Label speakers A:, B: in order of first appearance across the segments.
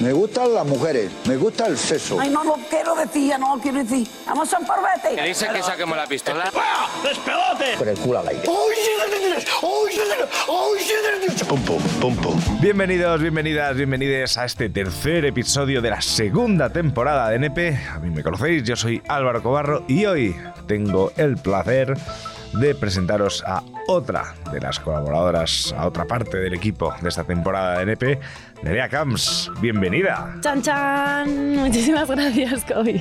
A: Me gustan las mujeres, me gusta el sexo.
B: Ay, no lo quiero decir, ya no lo quiero decir. Vamos a un parvete.
C: ¿Qué dice que saquemos la pistola?
A: Con el culo al aire.
D: Pum, pum, pum, pum.
E: Bienvenidos, bienvenidas, bienvenidos a este tercer episodio de la segunda temporada de NP. A mí me conocéis, yo soy Álvaro Cobarro y hoy tengo el placer de presentaros a otra de las colaboradoras, a otra parte del equipo de esta temporada de NP, Nerea Camps. Bienvenida.
F: Chan chan, muchísimas gracias, Kobe.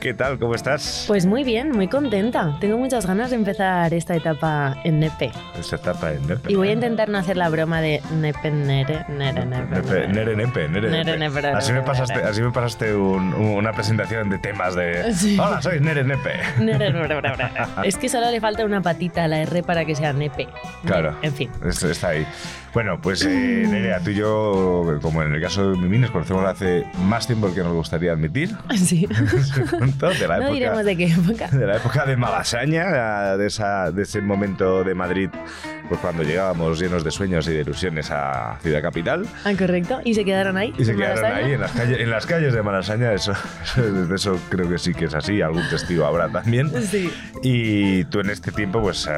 E: ¿Qué tal? ¿Cómo estás?
F: Pues muy bien, muy contenta. Tengo muchas ganas de empezar esta etapa en Nepe.
E: Esta etapa en NP.
F: Y voy a intentar no hacer la broma de Nepe Nere, Nere, Nepe.
E: Nepe, Nere Nepe, Nere
F: Nere
E: Nepe.
F: Nepe,
E: Así me
F: Nere
E: pasaste,
F: Nepe.
E: así me pasaste un- un- una presentación de temas de...
F: Sí.
E: Hola, soy Nere Nepe.
F: Nere, Nere, Nere, Nere. Es que solo le falta una patita a la R para que sea Nepe.
E: Claro.
F: En fin.
E: Está ahí. Bueno, pues eh, Nerea, tú y yo, como en el caso de Mimi, nos conocemos hace más tiempo que nos gustaría admitir.
F: Sí.
E: De la
F: No
E: época,
F: diremos de qué época.
E: de la época de Malasaña, de, esa, de ese momento de Madrid, pues cuando llegábamos llenos de sueños y de ilusiones a Ciudad Capital.
F: Ah, correcto. Y se quedaron ahí.
E: Y se quedaron
F: Malasaña.
E: ahí en las, calles, en las calles de Malasaña, eso, eso, eso creo que sí que es así, algún testigo habrá también.
F: Sí.
E: Y tú en este tiempo pues, eh,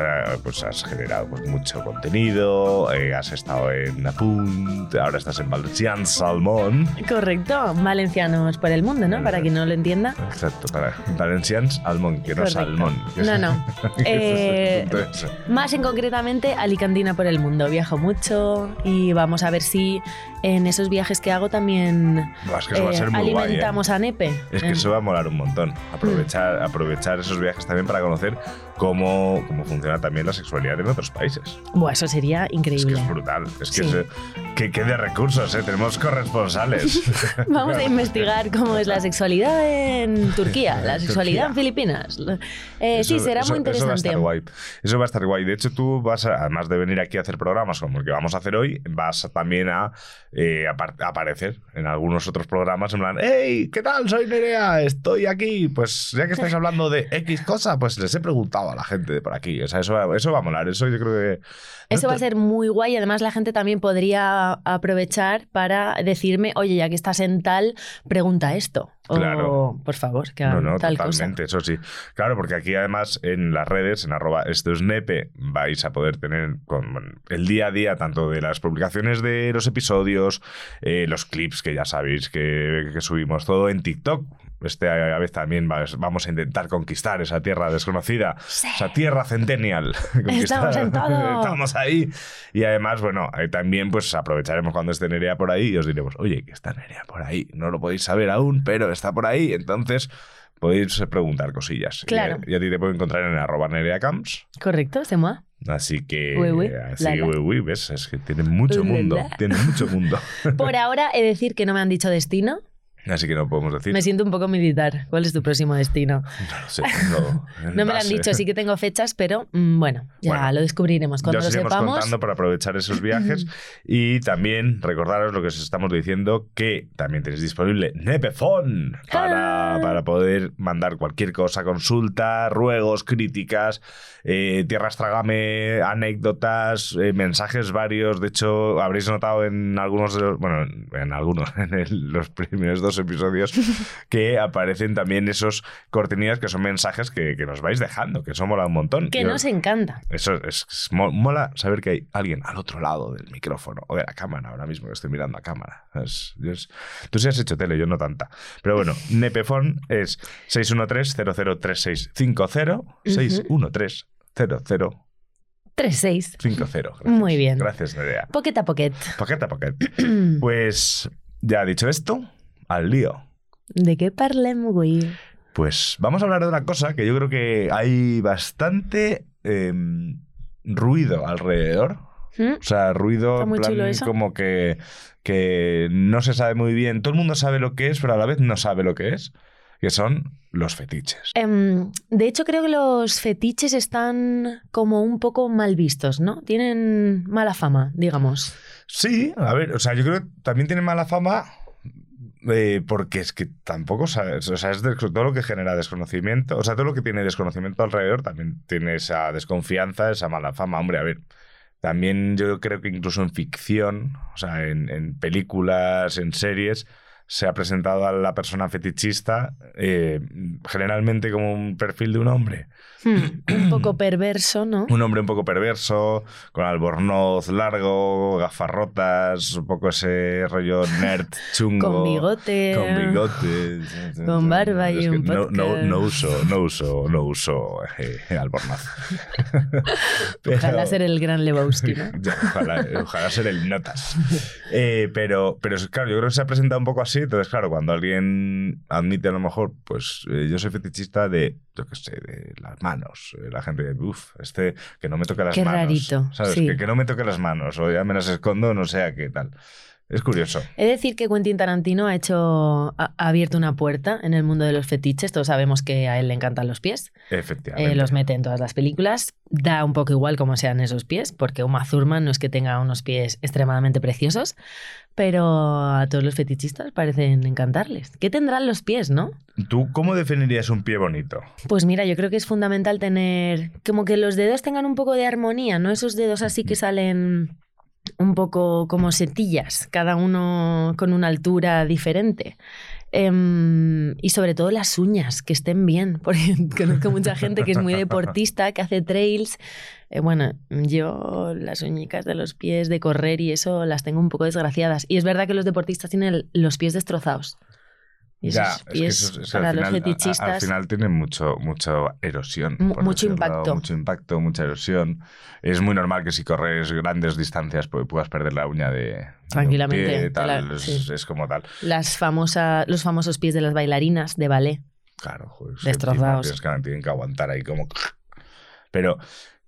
E: pues has generado pues, mucho contenido, eh, has estado en Apunt, ahora estás en Valencian Salmón.
F: Correcto. Valencianos por el mundo, ¿no? Para quien no lo entienda.
E: Exacto, para Valencians Salmón, que no
F: Correcto.
E: Salmón. que
F: No, no. Eh. Más en concretamente, Alicantina por el mundo. Viajo mucho y vamos a ver si en esos viajes que hago también alimentamos a Nepe.
E: Es que
F: Eh,
E: eso va a molar un montón. Aprovechar, aprovechar esos viajes también para conocer cómo, cómo funciona también la sexualidad en otros países.
F: Buah, eso sería
E: Es que
F: increíble.
E: es brutal. Es que,
F: Sí.
E: es, que, que de recursos, ¿eh? Tenemos corresponsales.
F: Vamos a investigar cómo es la sexualidad en Turquía, la sexualidad en. Filipinas. Eh, sí, será
E: eso-
F: muy
E: Eso va a
F: interesante.
E: estar guay. Eso va a estar guay. De hecho, tú vas, a- además de venir aquí a hacer programas como el que vamos a hacer hoy, vas también a eh, aparecer en algunos otros programas en plan, ¡Hey! ¿Qué tal? Soy Nerea, estoy aquí. Pues ya que estáis hablando de X cosa, pues les he preguntado a la gente de por aquí. O sea, eso eso va a molar. Eso yo creo que...
F: Eso va a ser muy guay. Además, la gente también podría aprovechar para decirme, oye, ya que estás en tal, pregunta esto. O,
E: Claro.
F: por favor, que
E: No,
F: hagan
E: no,
F: tal
E: totalmente, eso sí. Claro, porque aquí además en las redes, en arroba esto es nepe, vais a poder tener con, bueno, el día a día tanto de las publicaciones de los episodios, eh, los clips que ya sabéis que, que subimos, todo en TikTok. Este a vez también va- vamos a intentar conquistar esa tierra desconocida, esa tierra centennial.
F: Estamos en todo.
E: Estamos ahí. Y además, bueno, eh, también pues aprovecharemos cuando esté Nerea por ahí y os diremos, oye, que está Nerea por ahí. No lo podéis saber aún, pero está por ahí. Entonces podéis preguntar cosillas.
F: Claro.
E: Y, a- y a ti te puedo encontrar en arroba nereacamps.
F: Correcto, se moa.
E: Así que...
F: Uy, uy,
E: así
F: la,
E: uy, uy, ves, es que tiene mucho mundo.
F: la.
E: Tiene mucho mundo.
F: Por ahora he de decir que no me han dicho destino.
E: Así que no podemos decir.
F: Me siento un poco militar. ¿Cuál es tu próximo destino?
E: No lo sé,
F: No me lo han dicho, sí que tengo fechas, pero mm, bueno, ya
E: Bueno,
F: lo descubriremos. Cuando
E: ya
F: lo
E: os
F: sepamos,
E: contando para aprovechar esos viajes y también recordaros lo que os estamos diciendo que también tenéis disponible Nepefon para,
F: Ah.
E: para poder mandar cualquier cosa, consulta, ruegos, críticas, eh, tierras trágame, anécdotas, eh, mensajes varios. De hecho, habréis notado en algunos de los, bueno, en algunos, en el- los primeros dos episodios que aparecen también esos cortinillas que son mensajes que, que nos vais dejando, que eso mola un montón.
F: que
E: Yo-
F: nos encanta.
E: eso es, es mo- mola saber que hay alguien al otro lado del micrófono o de la cámara ahora mismo que estoy mirando a cámara. Es- yo es- tú sí has hecho tele, yo no tanta. Pero bueno, Nepefon es 613-003650, 613-0050.
F: 3-6.
E: Gracias.
F: Muy bien.
E: Gracias, Nerea.
F: Pocket a pocket.
E: Poqueta, poquet. Pues ya dicho esto, al lío.
F: ¿De qué parlem, güey?
E: Pues vamos a hablar de una cosa que yo creo que hay bastante em, ruido alrededor
F: ¿Mm?
E: O sea, ruido en plan como que, que no se sabe muy bien. Todo el mundo sabe lo que es, pero a la vez no sabe lo que es. Que son los fetiches.
F: Em, de hecho, creo que los fetiches están como un poco mal vistos, ¿no? Tienen mala fama, digamos.
E: Sí, a ver, o sea, yo creo que también tiene mala fama eh, porque es que tampoco sabes, o sea, es todo lo que genera desconocimiento, o sea, todo lo que tiene desconocimiento alrededor también tiene esa desconfianza, esa mala fama. Hombre, a ver, también yo creo que incluso en ficción, o sea, en, en películas, en series, se ha presentado a la persona fetichista eh, generalmente como un perfil de un hombre.
F: Hmm, un poco perverso, ¿no?
E: Un hombre un poco perverso, con albornoz largo, gafas rotas, un poco ese rollo nerd chungo.
F: Con bigote.
E: Con bigote.
F: Con barba y
E: Es que
F: un
E: no, no, no uso, no uso, no uso eh, albornoz.
F: Ojalá ser el gran Lebowski, ¿no?
E: ojalá, ojalá ser el notas. Eh, pero, pero claro, yo creo que se ha presentado un poco así. Entonces, claro, cuando alguien admite a lo mejor, pues eh, yo soy fetichista de, yo qué sé, de las manos. Eh, La gente, uff, este, que no me toque las
F: Qué
E: manos.
F: rarito,
E: ¿Sabes?
F: sí.
E: Que, que no me toque las manos. O ya me las escondo, no sé a qué tal. Es curioso.
F: He de decir que Quentin Tarantino ha hecho ha, ha abierto una puerta en el mundo de los fetiches. Todos sabemos que a él le encantan los pies.
E: Efectivamente.
F: Eh, los mete en todas las películas. Da un poco igual cómo sean esos pies, porque Uma Thurman no es que tenga unos pies extremadamente preciosos, pero a todos los fetichistas parecen encantarles. ¿Qué tendrán los pies, no?
E: ¿Tú cómo definirías un pie bonito?
F: Pues mira, yo creo que es fundamental tener como que los dedos tengan un poco de armonía, no esos dedos así que salen un poco como setillas, cada uno con una altura diferente. Em, y sobre todo las uñas, que estén bien, porque conozco mucha gente que es muy deportista, que hace trails. Eh, bueno, yo las uñicas de los pies de correr y eso las tengo un poco desgraciadas. Y es verdad que los deportistas tienen los pies destrozados. Y
E: Ya,
F: esos
E: es que
F: pies
E: eso- eso
F: para
E: al
F: los
E: final- a-
F: fetichistas...
E: Al final tiene mucho, mucho erosión. Por
F: mucho
E: decirlo,
F: impacto.
E: Mucho impacto, mucha erosión. Es muy normal que si corres grandes distancias puedas perder la uña de. de un
F: Tranquilamente,
E: pie, tal, es,
F: sí.
E: es como tal.
F: Las famosas, los famosos pies de las bailarinas de ballet.
E: Claro, joder, es
F: Destrozados.
E: tienes que- tienen que aguantar ahí como. Pero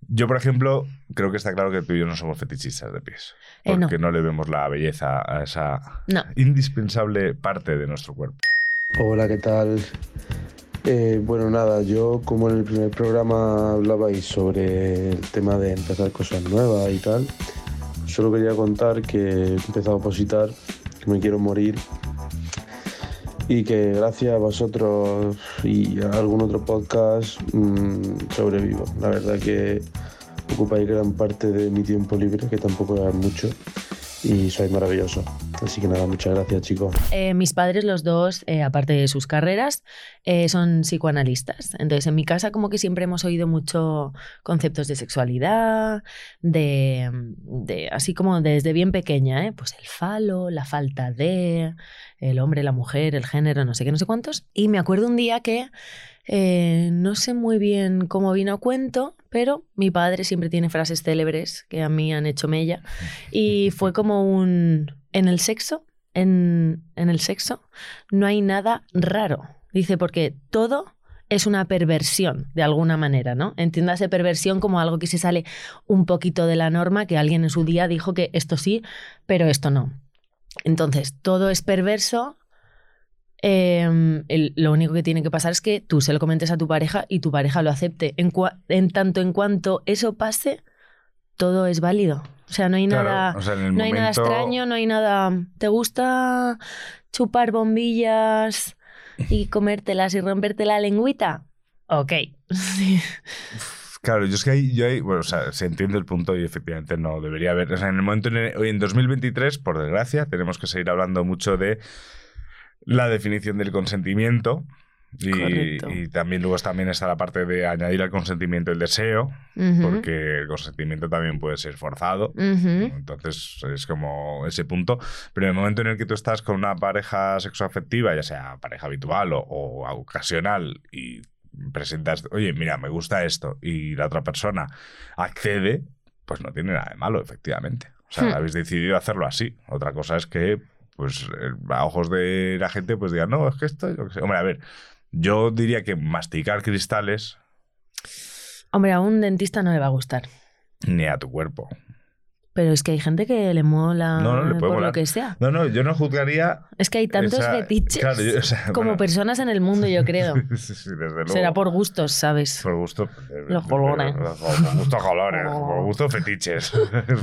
E: yo, por ejemplo, creo que está claro que tú y yo no somos fetichistas de pies.
F: Eh, no.
E: Porque no le vemos la belleza a esa
F: No.
E: indispensable parte de nuestro cuerpo.
C: Hola, ¿qué tal? Eh, bueno, nada, yo como en el primer programa hablabais sobre el tema de empezar cosas nuevas y tal, solo quería contar que he empezado a opositar, que me quiero morir y que gracias a vosotros y a algún otro podcast mm, sobrevivo. La verdad que ocupáis gran parte de mi tiempo libre, que tampoco es mucho, y sois maravillosos. Así que nada, muchas gracias chicos.
F: Eh, mis padres, los dos, eh, aparte de sus carreras, eh, son psicoanalistas. Entonces, en mi casa como que siempre hemos oído mucho conceptos de sexualidad, de, de así como desde bien pequeña, ¿eh? pues el falo, la falta de, el hombre, la mujer, el género, no sé qué, no sé cuántos. Y me acuerdo un día que eh, no sé muy bien cómo vino a cuento, pero mi padre siempre tiene frases célebres que a mí han hecho mella. Y fue como un... En el sexo, en, en el sexo, no hay nada raro. Dice, porque todo es una perversión, de alguna manera, ¿no? Entiéndase perversión como algo que se sale un poquito de la norma, que alguien en su día dijo que esto sí, pero esto no. Entonces, todo es perverso. el- lo único que tiene que pasar es que tú se lo comentes a tu pareja y tu pareja lo acepte. En, en tanto en cuanto eso pase, todo es válido. O sea, no hay
E: Claro,
F: nada.
E: o sea,
F: No hay nada extraño, no hay nada. ¿Te gusta chupar bombillas y comértelas y romperte la lengüita? Ok. Sí.
E: Claro, yo es que ahí, yo ahí, bueno, o sea, se entiende el punto y efectivamente no debería haber. O sea, en el momento, en el- hoy en 2023, por desgracia, tenemos que seguir hablando mucho de la definición del consentimiento. Y, y también luego también está la parte de añadir al consentimiento el deseo,
F: Ujú,
E: porque el consentimiento también puede ser forzado.
F: ujú.
E: Entonces es como ese punto. Pero en el momento en el que tú estás con una pareja sexoafectiva, ya sea pareja habitual o, o ocasional, y presentas, oye, mira, me gusta esto, y la otra persona accede, pues no tiene nada de malo, efectivamente. O sea,
F: Hmm.
E: habéis decidido hacerlo así. Otra cosa es que, pues, eh, a ojos de la gente, pues digan, no, es que esto, yo qué sé". Hombre, a ver, yo diría que masticar cristales
F: Hombre, a un dentista no le va a gustar.
E: ni a tu cuerpo.
F: Pero es que hay gente que le mola
E: No, no, le puede
F: por
E: molar.
F: lo que sea.
E: No, no, yo no juzgaría.
F: Es que hay tantos
E: esa-
F: fetiches
E: claro, yo- o sea,
F: como
E: bueno,
F: personas en el mundo, yo creo.
E: sí, sí, desde luego.
F: Será por gustos, ¿sabes?
E: Por gusto. eh,
F: Los colores.
E: Por gusto colores. Por gusto fetiches.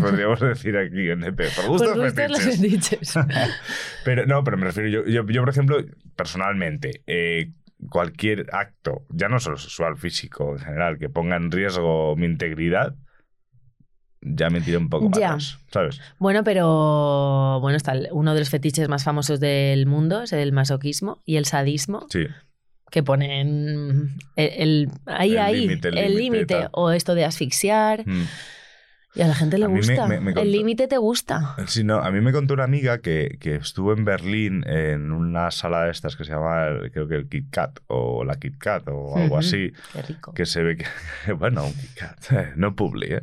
E: Podríamos decir aquí en EP. Por gusto
F: por gustos los
E: fetiches.
F: fetiches.
E: Pero no, pero me refiero, yo, yo, yo, por ejemplo, personalmente, eh, cualquier acto, ya no solo sexual, físico en general, que ponga en riesgo mi integridad, ya me tiro un poco
F: Ya.
E: atrás, ¿sabes?
F: Bueno, pero bueno, está uno de los fetiches más famosos del mundo es el masoquismo y el sadismo,
E: Sí.
F: que ponen el, el- ahí,
E: El
F: ahí,
E: límite, el límite,
F: o esto de asfixiar,
E: Mm.
F: Y a la gente le
E: A mí me-
F: gusta.
E: me- me contó-
F: el límite te gusta.
E: Sí, no, a mí me contó una amiga que, que estuvo en Berlín en una sala de estas que se llama, creo que el Kit Kat o la Kit Kat o algo así,
F: Qué rico.
E: que se ve que, bueno, un Kit Kat, no publi, ¿eh?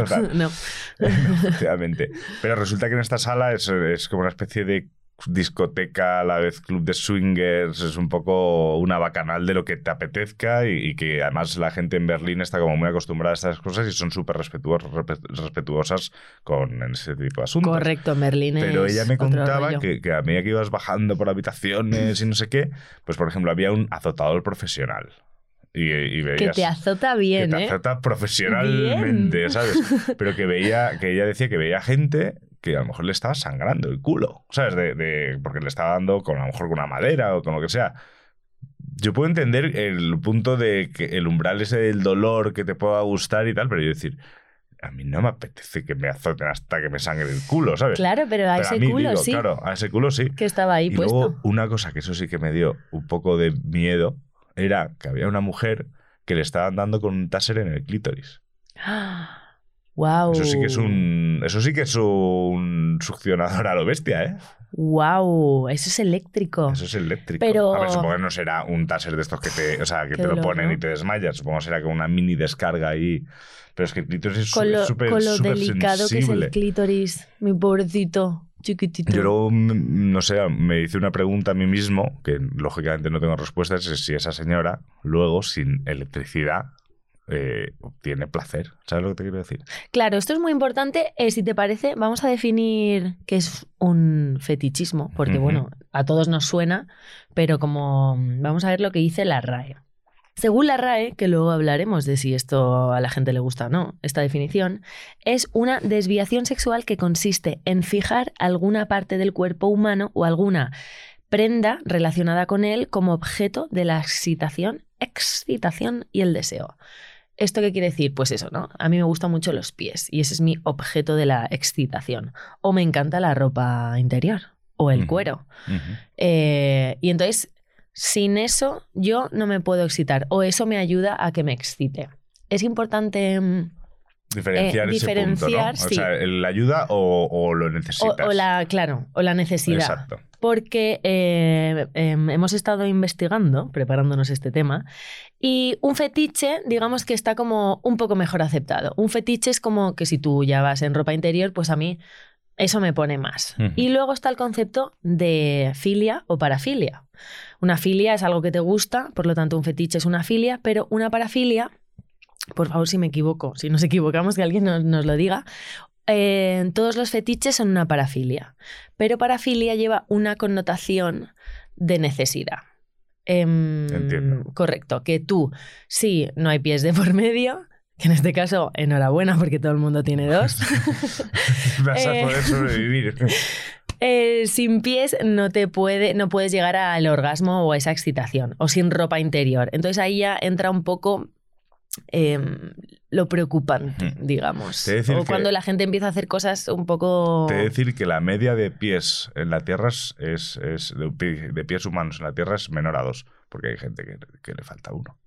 E: O sea,
F: no.
E: Efectivamente. Pero resulta que en esta sala es, es como una especie de discoteca, a la vez club de swingers, es un poco una bacanal de lo que te apetezca y, y que además la gente en Berlín está como muy acostumbrada a estas cosas y son súper respetuos- respe- respetuosas con ese tipo de asuntos.
F: Correcto, Merlín
E: Pero
F: es
E: ella me contaba que, que a medida que ibas bajando por habitaciones y no sé qué, pues por ejemplo había un azotador profesional. Y, y
F: Que te azota bien,
E: que te
F: ¿eh?
E: azota profesionalmente,
F: Bien.
E: ¿sabes? Pero que veía, que ella decía que veía gente que a lo mejor le estaba sangrando el culo, ¿sabes? De, de- porque le estaba dando con a lo mejor con una madera o con lo que sea. Yo puedo entender el punto de que el umbral ese del dolor que te pueda gustar y tal, pero yo decir, a mí no me apetece que me azoten hasta que me sangre el culo, ¿sabes?
F: Claro, pero a
E: Pero
F: ese
E: mí,
F: culo
E: digo,
F: sí,
E: Claro, a ese culo sí.
F: que estaba ahí
E: Y
F: puesto.
E: luego una cosa que eso sí que me dio un poco de miedo era que había una mujer que le estaban dando con un taser en el clítoris.
F: Wow.
E: Eso sí que es un eso sí que es un succionador a lo bestia, ¿eh?
F: Wow, eso es eléctrico.
E: Eso es eléctrico.
F: Pero-
E: A ver, supongo que no será un taser de estos que te, o sea, que te lo ponen
F: ¿no?
E: y te desmayas. Supongo que será como una mini descarga ahí. Pero es que el clítoris es súper
F: con lo
E: súper
F: delicado que es el clítoris, mi pobrecito, chiquitito.
E: Yo luego, mm, no sé, me hice una pregunta a mí mismo, que lógicamente no tengo respuestas, es si esa señora luego, sin electricidad, eh, obtiene placer. ¿Sabes lo que te quiero decir?
F: Claro, esto es muy importante. Eh, si te parece, vamos a definir qué es un fetichismo, porque bueno, a todos nos suena, pero como vamos a ver lo que dice la RAE. Según la RAE, que luego hablaremos de si esto a la gente le gusta o no, esta definición, es una desviación sexual que consiste en fijar alguna parte del cuerpo humano o alguna prenda relacionada con él como objeto de la excitación, excitación y el deseo. ¿Esto qué quiere decir? Pues eso, ¿no? A mí me gustan mucho los pies y ese es mi objeto de la excitación. O me encanta la ropa interior o el cuero. Eh, y entonces, sin eso, yo no me puedo excitar o eso me ayuda a que me excite. Es importante mm,
E: Diferenciar
F: Eh,
E: ese
F: diferenciar,
E: punto, ¿no?
F: sí.
E: O sea, ¿la ayuda o, o lo
F: o,
E: necesitas?
F: o la, claro, o la necesidad.
E: Exacto.
F: Porque eh, em, hemos estado investigando, preparándonos este tema, y un fetiche, digamos que está como un poco mejor aceptado. Un fetiche es como que si tú ya vas en ropa interior, pues a mí eso me pone más. Y luego está el concepto de filia o parafilia. Una filia es algo que te gusta, por lo tanto un fetiche es una filia, pero una parafilia, por favor si me equivoco, si nos equivocamos que alguien nos, nos lo diga, eh, todos los fetiches son una parafilia, pero parafilia lleva una connotación de necesidad. Em,
E: Entiendo.
F: Correcto, que tú, si no hay pies de por medio, que en este caso, enhorabuena porque todo el mundo tiene dos,
E: Vas a
F: Eh.
E: poder sobrevivir.
F: eh, sin pies no te puede, no puedes llegar al orgasmo o a esa excitación, o sin ropa interior. Entonces ahí ya entra un poco em, lo preocupante, digamos.
E: He de decir
F: O
E: que-
F: cuando la gente empieza a hacer cosas un poco...
E: Te decir que la media de pies en la Tierra es, es- de, pi- de pies humanos en la Tierra es menor a dos, porque hay gente que, que le falta uno.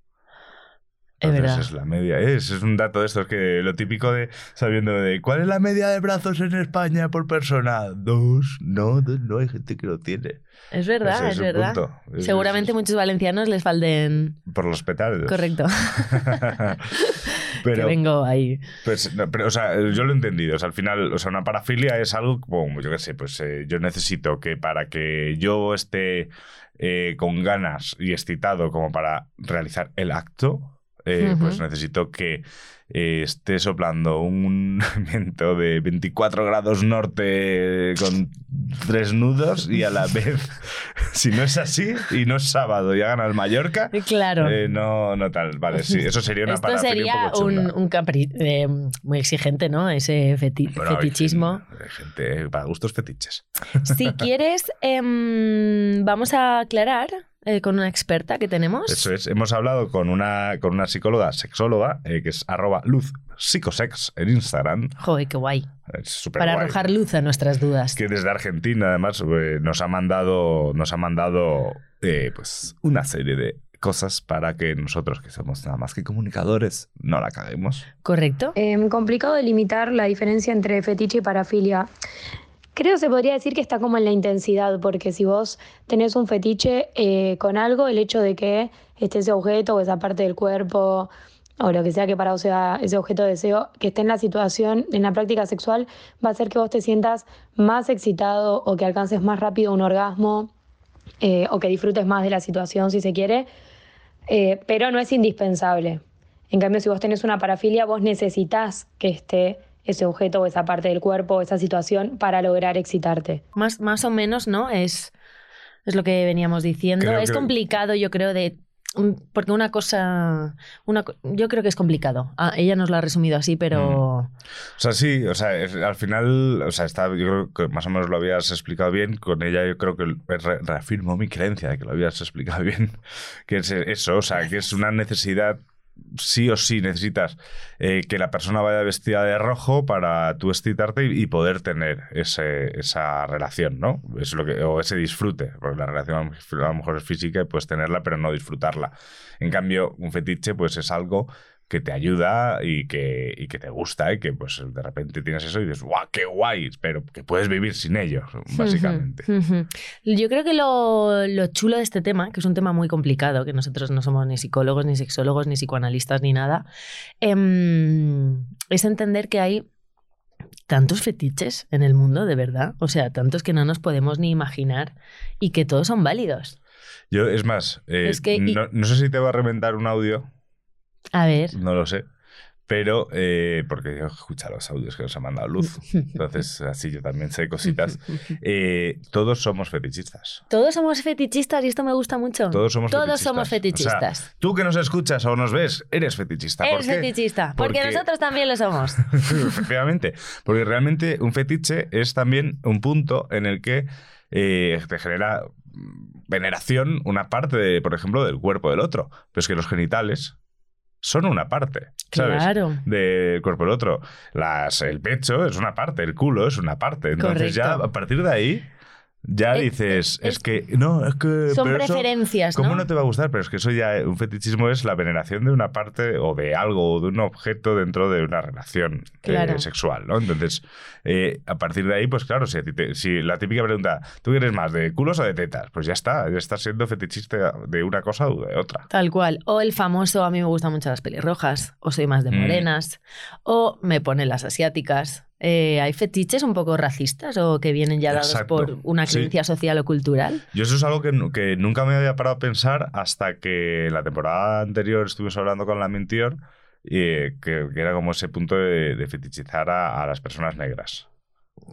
F: Es
E: Entonces es la media. Es, es un dato de estos que lo típico de sabiendo de cuál es la media de brazos en España por persona. Dos. No, dos no, hay gente que lo tiene.
F: Es verdad,
E: Ese
F: es, verdad.
E: punto.
F: Seguramente
E: es-
F: muchos valencianos les falten...
E: por los petardos.
F: Correcto.
E: Pero,
F: que vengo ahí.
E: Pues, no, pero, o sea, yo lo he entendido. O sea, al final, o sea, una parafilia es algo como, yo qué sé, pues eh, yo necesito que para que yo esté eh, con ganas y excitado como para realizar el acto, eh, pues necesito que eh, esté soplando un viento de 24 grados norte con tres nudos y a la vez, si no es así y no es sábado y hagan al Mallorca,
F: Claro.
E: eh, no, no tal. Vale, sí, eso sería una
F: Esto sería
E: un
F: un, un capri eh, muy exigente, ¿no? Ese feti-
E: Bueno, hay
F: fetichismo.
E: hay gente para gustos fetiches.
F: Si quieres, em, vamos a aclarar eh, con una experta que tenemos.
E: Eso es. Hemos hablado con una, con una psicóloga, sexóloga, eh, que es arroba luz psicosex en Instagram.
F: Joder, qué guay.
E: Es súper
F: Para
E: guay.
F: arrojar luz a nuestras dudas.
E: que desde Argentina además eh, nos ha mandado nos ha mandado eh, pues una serie de cosas para que nosotros que somos nada más que comunicadores no la caguemos
F: ¿Correcto?
G: Complicado delimitar la diferencia entre fetiche y parafilia. Creo se podría decir que está como en la intensidad, porque si vos tenés un fetiche eh, con algo, el hecho de que esté ese objeto o esa parte del cuerpo o lo que sea que para vos sea ese objeto de deseo, que esté en la situación, en la práctica sexual, va a hacer que vos te sientas más excitado o que alcances más rápido un orgasmo eh, o que disfrutes más de la situación si se quiere, eh, pero no es indispensable. En cambio, si vos tenés una parafilia, vos necesitas que esté ese objeto o esa parte del cuerpo o esa situación para lograr excitarte.
F: Más, más o menos, ¿no? Es, es lo que veníamos diciendo.
E: Creo
F: es
E: que-
F: complicado, yo creo, de. mm, Porque una cosa. Una, yo creo que es complicado. Ah, ella nos lo ha resumido así, pero.
E: o sea sí o sea es- al final o sea está yo creo que más o menos lo habías explicado bien con ella yo creo que re- reafirmo mi creencia de que lo habías explicado bien que es eso o sea que es una necesidad sí o sí necesitas eh, que la persona vaya vestida de rojo para tú excitarte y, poder tener ese, esa relación, ¿no? Es lo que, o ese disfrute, porque la relación a lo mejor es física y puedes tenerla pero no disfrutarla. En cambio, un fetiche pues es algo que te ayuda y que, y que te gusta y que pues de repente tienes eso y dices, ¡guau, qué guay! Pero que puedes vivir sin ello, básicamente.
F: Yo creo que lo, lo chulo de este tema, que es un tema muy complicado, que nosotros no somos ni psicólogos, ni sexólogos, ni psicoanalistas, ni nada, em, es entender que hay tantos fetiches en el mundo, de verdad. O sea, tantos que no nos podemos ni imaginar y que todos son válidos.
E: Yo, es más, eh,
F: Es que- y-
E: no, no sé si te va a reventar un audio,
F: A ver.
E: no lo sé, pero eh, porque yo escucho los audios que nos ha mandado Luz, entonces así yo también sé cositas. Eh, todos somos fetichistas.
F: Todos somos fetichistas y esto me gusta mucho.
E: Todos somos
F: Todos
E: fetichistas.
F: somos
E: O sea,
F: fetichistas.
E: tú que nos escuchas o nos ves, eres fetichista. ¿Por
F: Eres
E: qué?
F: fetichista, porque,
E: Porque-
F: nosotros también lo somos.
E: Efectivamente. Porque realmente un fetiche es también un punto en el que eh, te genera veneración una parte, de, por ejemplo, del cuerpo del otro. Pero es que los genitales son una parte, ¿sabes?
F: Claro.
E: Del cuerpo del otro. Las, el pecho es una parte, el culo es una parte. Entonces ya a partir de ahí ya
F: Es-
E: dices, es,
F: es-
E: que no, es que
F: Son
E: pero eso-
F: preferencias,
E: ¿Cómo
F: ¿no?
E: no te va a gustar? Pero es que eso ya, un fetichismo es la veneración de una parte o de algo o de un objeto dentro de una relación eh, sexual, ¿no? Entonces, eh, a partir de ahí, pues claro, si, a ti te- si la típica pregunta, ¿tú eres más de culos o de tetas? Pues ya está, ya estás siendo fetichista de una cosa o de otra.
F: Tal cual. O el famoso, a mí me gustan mucho las pelirrojas, o soy más de
E: Mm.
F: morenas, o me ponen las asiáticas. Eh, ¿Hay fetiches un poco racistas o que vienen ya dados
E: Exacto.
F: por una
E: Sí.
F: creencia social o cultural?
E: Yo eso es algo que, nu- que nunca me había parado a pensar hasta que la temporada anterior estuvimos hablando con la Mintior, y que, que era como ese punto de, de fetichizar a, a las personas negras.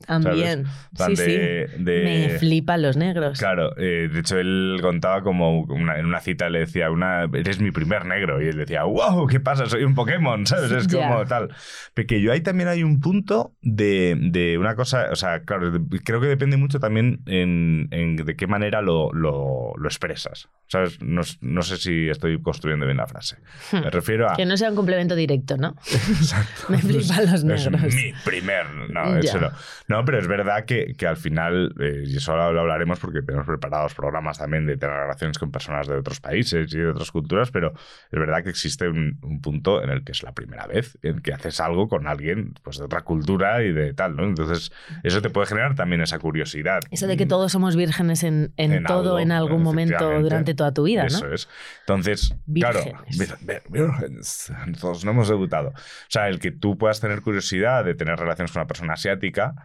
F: También. Sí,
E: de-
F: sí.
E: de-
F: Me flipan los negros.
E: Claro, eh, de hecho él contaba como una- en una cita le decía, una, eres mi primer negro. Y él decía, wow, ¿qué pasa? Soy un Pokémon, ¿sabes? Es como tal. Porque ahí también hay un punto de, de una cosa, o sea, claro, creo que depende mucho también en, en de qué manera lo, lo, lo expresas. ¿Sabes? No, no sé si estoy construyendo bien la frase. Me refiero a...
F: Hmm. Que no sea un complemento directo, ¿no?
E: Exacto.
F: Me flipan los
E: Es
F: negros.
E: mi primer. No, eso no. No, pero es verdad que, que al final, eh, y eso lo hablaremos porque tenemos preparados programas también de tener relaciones con personas de otros países y de otras culturas, pero es verdad que existe un, un punto en el que es la primera vez en que haces algo con alguien pues, de otra cultura y de tal, ¿no? Entonces, eso te puede generar también esa curiosidad.
F: Eso de que todos somos vírgenes en, en
E: En
F: todo,
E: algo,
F: en algún momento durante toda tu vida, ¿no?
E: Eso es. Entonces, claro,
F: Vírgenes.
E: vir- vir- vírgenes, todos no hemos debutado. O sea, el que tú puedas tener curiosidad de tener relaciones con una persona asiática,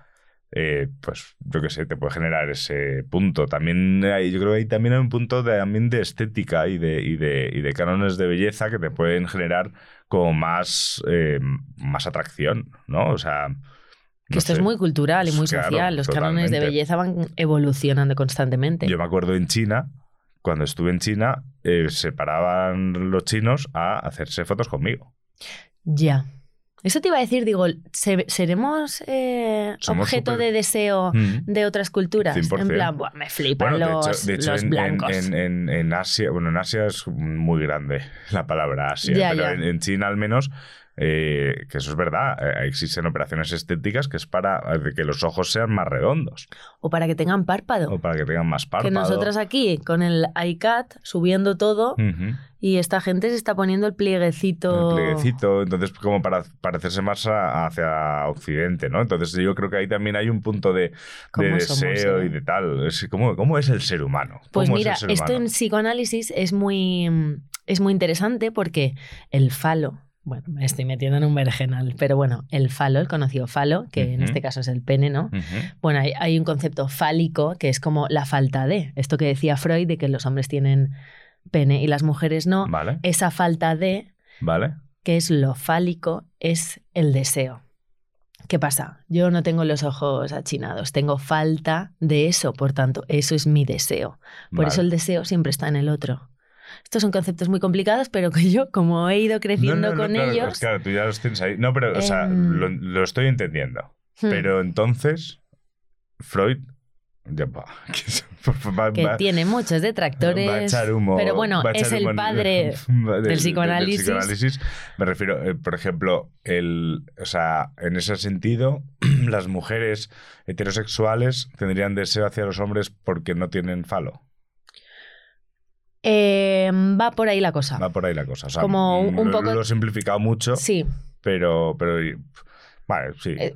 E: eh, pues yo qué sé, te puede generar ese punto. También hay, yo creo que hay también hay un punto de, también de estética y de, y, de, y de cánones de belleza que te pueden generar como más, eh, más atracción, ¿no? O sea...
F: Que
E: no
F: esto es muy cultural y muy
E: Claro,
F: social. Los cánones de belleza van evolucionando constantemente.
E: Yo me acuerdo en China, cuando estuve en China, eh, se paraban los chinos a hacerse fotos conmigo.
F: Ya. Eso te iba a decir, digo, ¿se- ¿seremos eh, objeto de deseo
E: Mm.
F: de otras culturas? En
E: 100%.
F: plan, "Buah, me flipan
E: Bueno, de
F: los,
E: hecho, de hecho
F: los
E: en,
F: blancos.
E: en- en- en Asia, bueno, en Asia es muy grande la palabra Asia,
F: Ya,
E: pero
F: ya.
E: En China al menos, eh, que eso es verdad, eh, existen operaciones estéticas que es para eh, que los ojos sean más redondos
F: O para que tengan párpado.
E: o para que tengan más párpado.
F: que nosotros aquí, con el iCat, subiendo todo,
E: Ujú.
F: y esta gente se está poniendo el plieguecito.
E: El plieguecito, entonces como para parecerse más a- hacia Occidente, ¿no? Entonces yo creo que ahí también hay un punto de, de
F: ¿Cómo somos,
E: deseo
F: eh?
E: y de tal. Es- ¿cómo, ¿Cómo es el ser humano?
F: Pues
E: ¿Cómo es
F: mira,
E: ser
F: esto
E: humano?
F: en psicoanálisis es muy, es muy interesante porque el falo, bueno, me estoy metiendo en un vergenal, pero bueno, el falo, el conocido falo, que en este caso es el pene, ¿no? Bueno, hay, hay un concepto fálico que es como la falta de, esto que decía Freud de que los hombres tienen pene y las mujeres no.
E: Vale,
F: Esa falta de,
E: vale.
F: que es lo fálico, es el deseo. ¿Qué pasa? Yo no tengo los ojos achinados, tengo falta de eso, por tanto, eso es mi deseo. Por
E: vale.
F: eso el deseo siempre está en el otro. Estos son conceptos muy complicados, pero que yo, como he ido creciendo
E: No, no, no,
F: con ellos,
E: pues claro, tú ya los tienes ahí. No, pero, o sea,
F: Em,
E: lo, lo estoy entendiendo.
F: hmm,
E: Pero entonces, Freud. Ya va.
F: que
E: va-
F: tiene muchos detractores.
E: va a echar humo,
F: pero bueno,
E: va a
F: es el padre
E: del,
F: del psicoanálisis.
E: psicoanálisis. Me refiero, eh, por ejemplo, el, o sea, en ese sentido, las mujeres heterosexuales tendrían deseo hacia los hombres porque no tienen falo.
F: Eh, va por ahí la cosa.
E: Va por ahí la cosa. O sea,
F: Como un- un poco-
E: Lo he simplificado mucho,
F: Sí.
E: pero, pero. Vale, sí.
F: Eh,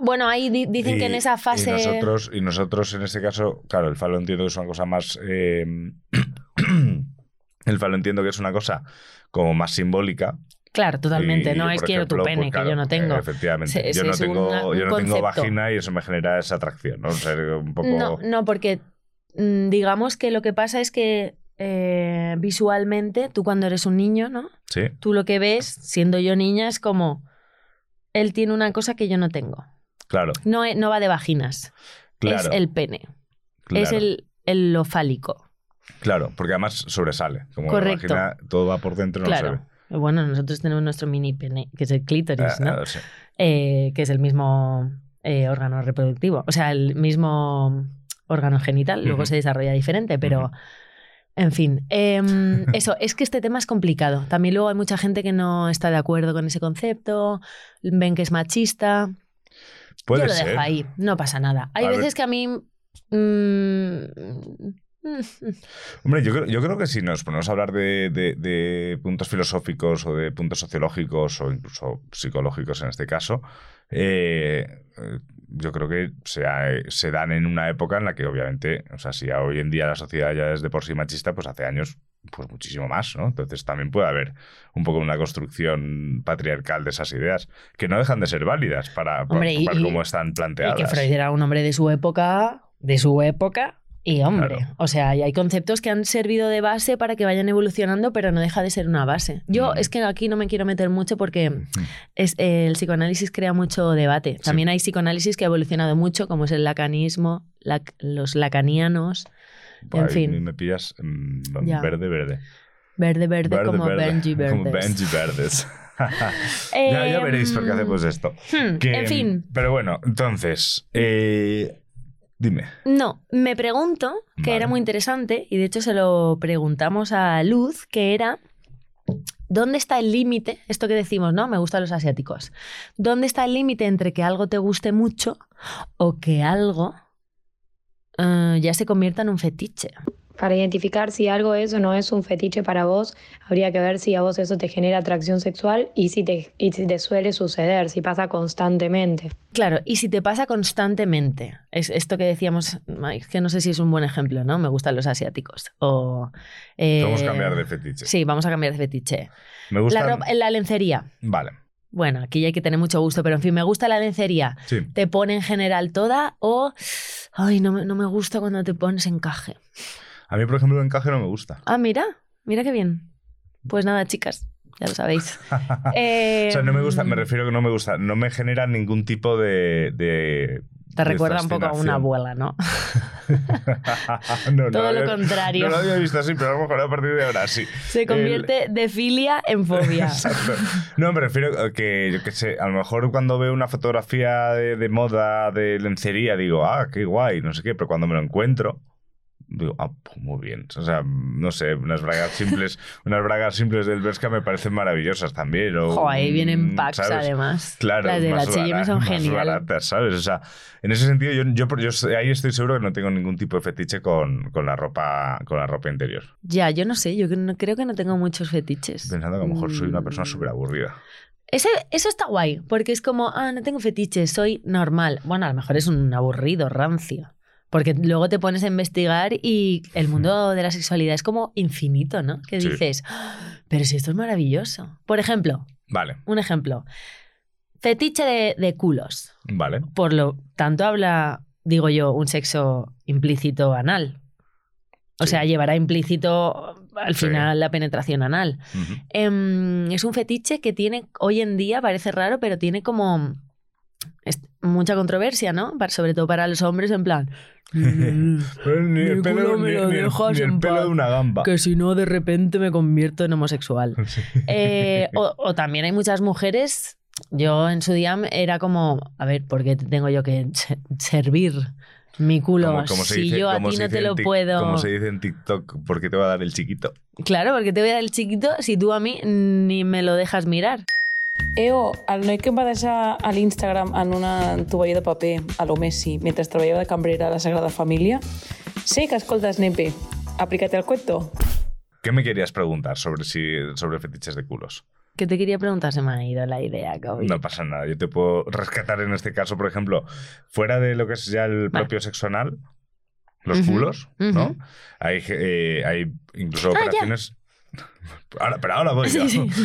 F: Bueno, ahí di- dicen que en esa fase.
E: Y nosotros, y nosotros en este caso, claro, el falo entiendo que es una cosa más. eh, el falo entiendo que es una cosa como más simbólica.
F: Claro, totalmente.
E: Y,
F: no es quiero tu pene,
E: pues,
F: que yo no tengo.
E: eh, efectivamente.
F: Se-
E: yo no tengo,
F: una-
E: yo no tengo vagina y eso me genera esa atracción, ¿no? O sea, un poco.
F: No, no, porque mm, digamos que lo que pasa es que eh, visualmente, tú cuando eres un niño, ¿no?
E: Sí,
F: Tú lo que ves, siendo yo niña, es como. Él tiene una cosa que yo no tengo.
E: claro.
F: No, e- no va de vaginas.
E: Claro,
F: Es el pene.
E: claro,
F: Es el, el lo fálico.
E: Claro, porque además sobresale. Como la
F: Correcto.
E: vagina, todo va por dentro, no se ve.
F: claro. Bueno, nosotros tenemos nuestro mini pene, que es el clítoris,
E: Ah,
F: ¿no?
E: ah, sí.
F: Eh, que es el mismo eh, órgano reproductivo. O sea, el mismo órgano genital. Luego se desarrolla diferente, pero. En fin, em, eso, es que este tema es complicado. También luego hay mucha gente que no está de acuerdo con ese concepto, ven que es machista.
E: Puede
F: Yo lo
E: ser.
F: dejo ahí, no pasa nada. Hay
E: A ver.
F: veces que a mí... mm,
E: Hombre, yo creo, yo creo que si nos ponemos a hablar de, de- de puntos filosóficos o de puntos sociológicos o incluso psicológicos en este caso, eh, eh, yo creo que se, ha- se dan en una época en la que obviamente, o sea, si hoy en día la sociedad ya es de por sí machista, pues hace años pues muchísimo más, ¿no? Entonces también puede haber un poco una construcción patriarcal de esas ideas que no dejan de ser válidas para, para,
F: Hombre, y-
E: para
F: y-
E: cómo están
F: y
E: planteadas.
F: que Freud era un hombre de su época, de su época, y hombre,
E: Claro.
F: o sea, y hay conceptos que han servido de base para que vayan evolucionando, pero no deja de ser una base. Yo
E: Mm.
F: es que aquí no me quiero meter mucho porque es, eh, el psicoanálisis crea mucho debate. También hay psicoanálisis que ha evolucionado mucho, como es el lacanismo, lac- los lacanianos, en fin.
E: Me pillas mm, verde, verde.
F: verde, verde, como Benji
E: Como
F: Verdes.
E: Benji Verdes. ya, ya
F: Em,
E: veréis por qué hacemos esto.
F: hmm,
E: Que,
F: En fin,
E: Pero bueno, entonces, eh, dime.
F: No, me pregunto, que
E: Vale.
F: era muy interesante, y de hecho se lo preguntamos a Luz, que era, ¿dónde está el límite? Esto que decimos, ¿no? Me gustan los asiáticos. ¿Dónde está el límite entre que algo te guste mucho o que algo eh, ya se convierta en un fetiche?
G: Para identificar si algo es o no es un fetiche para vos, habría que ver si a vos eso te genera atracción sexual y si te, y si te suele suceder, si pasa constantemente.
F: Claro, y si te pasa constantemente, es esto que decíamos, es que no sé si es un buen ejemplo, ¿no? Me gustan los asiáticos. O, eh,
E: Vamos a cambiar de fetiche.
F: Sí, vamos a cambiar de fetiche.
E: Me gusta.
F: La, ropa- la lencería.
E: Vale.
F: Bueno, aquí ya hay que tener mucho gusto, pero en fin, me gusta la lencería.
E: Sí.
F: ¿Te pone en general toda o, ay, no me, no me gusta cuando te pones encaje?
E: A mí, por ejemplo, el encaje no me gusta.
F: Ah, mira, mira qué bien. Pues nada, chicas, ya lo sabéis. Eh,
E: o sea, no me gusta, me refiero que no me gusta, no me genera ningún tipo de. de
F: Te
E: de
F: recuerda un poco a una abuela, ¿no?
E: No, no
F: Todo lo
E: había-
F: contrario.
E: No lo había visto así, pero a lo mejor a partir de ahora sí.
F: Se
E: El-
F: convierte de filia en fobia.
E: Exacto. No, me refiero a que, yo qué sé, a lo mejor cuando veo una fotografía de, de moda, de lencería, digo, ah, qué guay, no sé qué, pero cuando me lo encuentro, digo, ah, pues muy bien. O sea, no sé, unas bragas simples, unas bragas simples del Bershka me parecen maravillosas también. O,
F: Jo, ahí vienen packs
E: ¿sabes?
F: además.
E: Claro,
F: Las de la
E: más
F: H&M
E: bara-
F: son geniales.
E: baratas, ¿sabes? O sea, en ese sentido, yo, yo, yo ahí estoy seguro que no tengo ningún tipo de fetiche con, con la ropa con la ropa interior.
F: Ya, yo no sé, yo creo que no tengo muchos fetiches.
E: Pensando que a lo mejor soy una persona
F: Mm.
E: súper aburrida.
F: Ese, eso está guay, porque es como, ah, no tengo fetiches, soy normal. Bueno, a lo mejor es un aburrido, rancio. Porque luego te pones a investigar y el mundo de la sexualidad es como infinito, ¿no? Que
E: Sí.
F: dices, "Ah, pero si esto es maravilloso. Por ejemplo,
E: Vale,
F: un ejemplo. Fetiche de, de culos.
E: vale.
F: Por lo tanto, habla, digo yo, un sexo implícito anal. O
E: Sí.
F: sea, llevará implícito al
E: Sí.
F: final la penetración anal. Em, es un fetiche que tiene, hoy en día parece raro, pero tiene como mucha controversia, ¿no? Para- sobre todo para los hombres, en plan,
E: Pues ni el pelo,
F: me lo
E: ni
F: dejas
E: ni el
F: en
E: pelo de una gamba.
F: que si no de repente me convierto en homosexual.
E: Sí.
F: Eh, o, o también hay muchas mujeres, yo en su día era como, a ver, ¿por qué tengo yo que se- servir mi culo
E: Como- como
F: si
E: dice-
F: yo a ti no te lo puedo?
E: Como se dice en TikTok, ¿por qué te va a dar el chiquito?
F: Claro, porque te voy a dar el chiquito si tú a mí ni me lo dejas mirar.
H: Eo, el noi que em va deixar a l'Instagram en una tovalla de paper a lo Messi mentre treballava de cambrera a la Sagrada Família, sé que escoltes Nepe. Aplícate el cuento.
E: ¿Qué me querías preguntar sobre, si, sobre fetiches de culos?
F: Que te quería preguntar, se me ha ido la idea, cabrón.
E: No pasa nada. Yo te puedo rescatar en este caso, por ejemplo, fuera de lo que es ya el propio sexo anal, los
F: Ujú,
E: culos, ¿no? Hay, eh, hay incluso
F: Ah, ya.
E: operaciones. Ahora, pero ahora voy yo.
F: Sí, sí.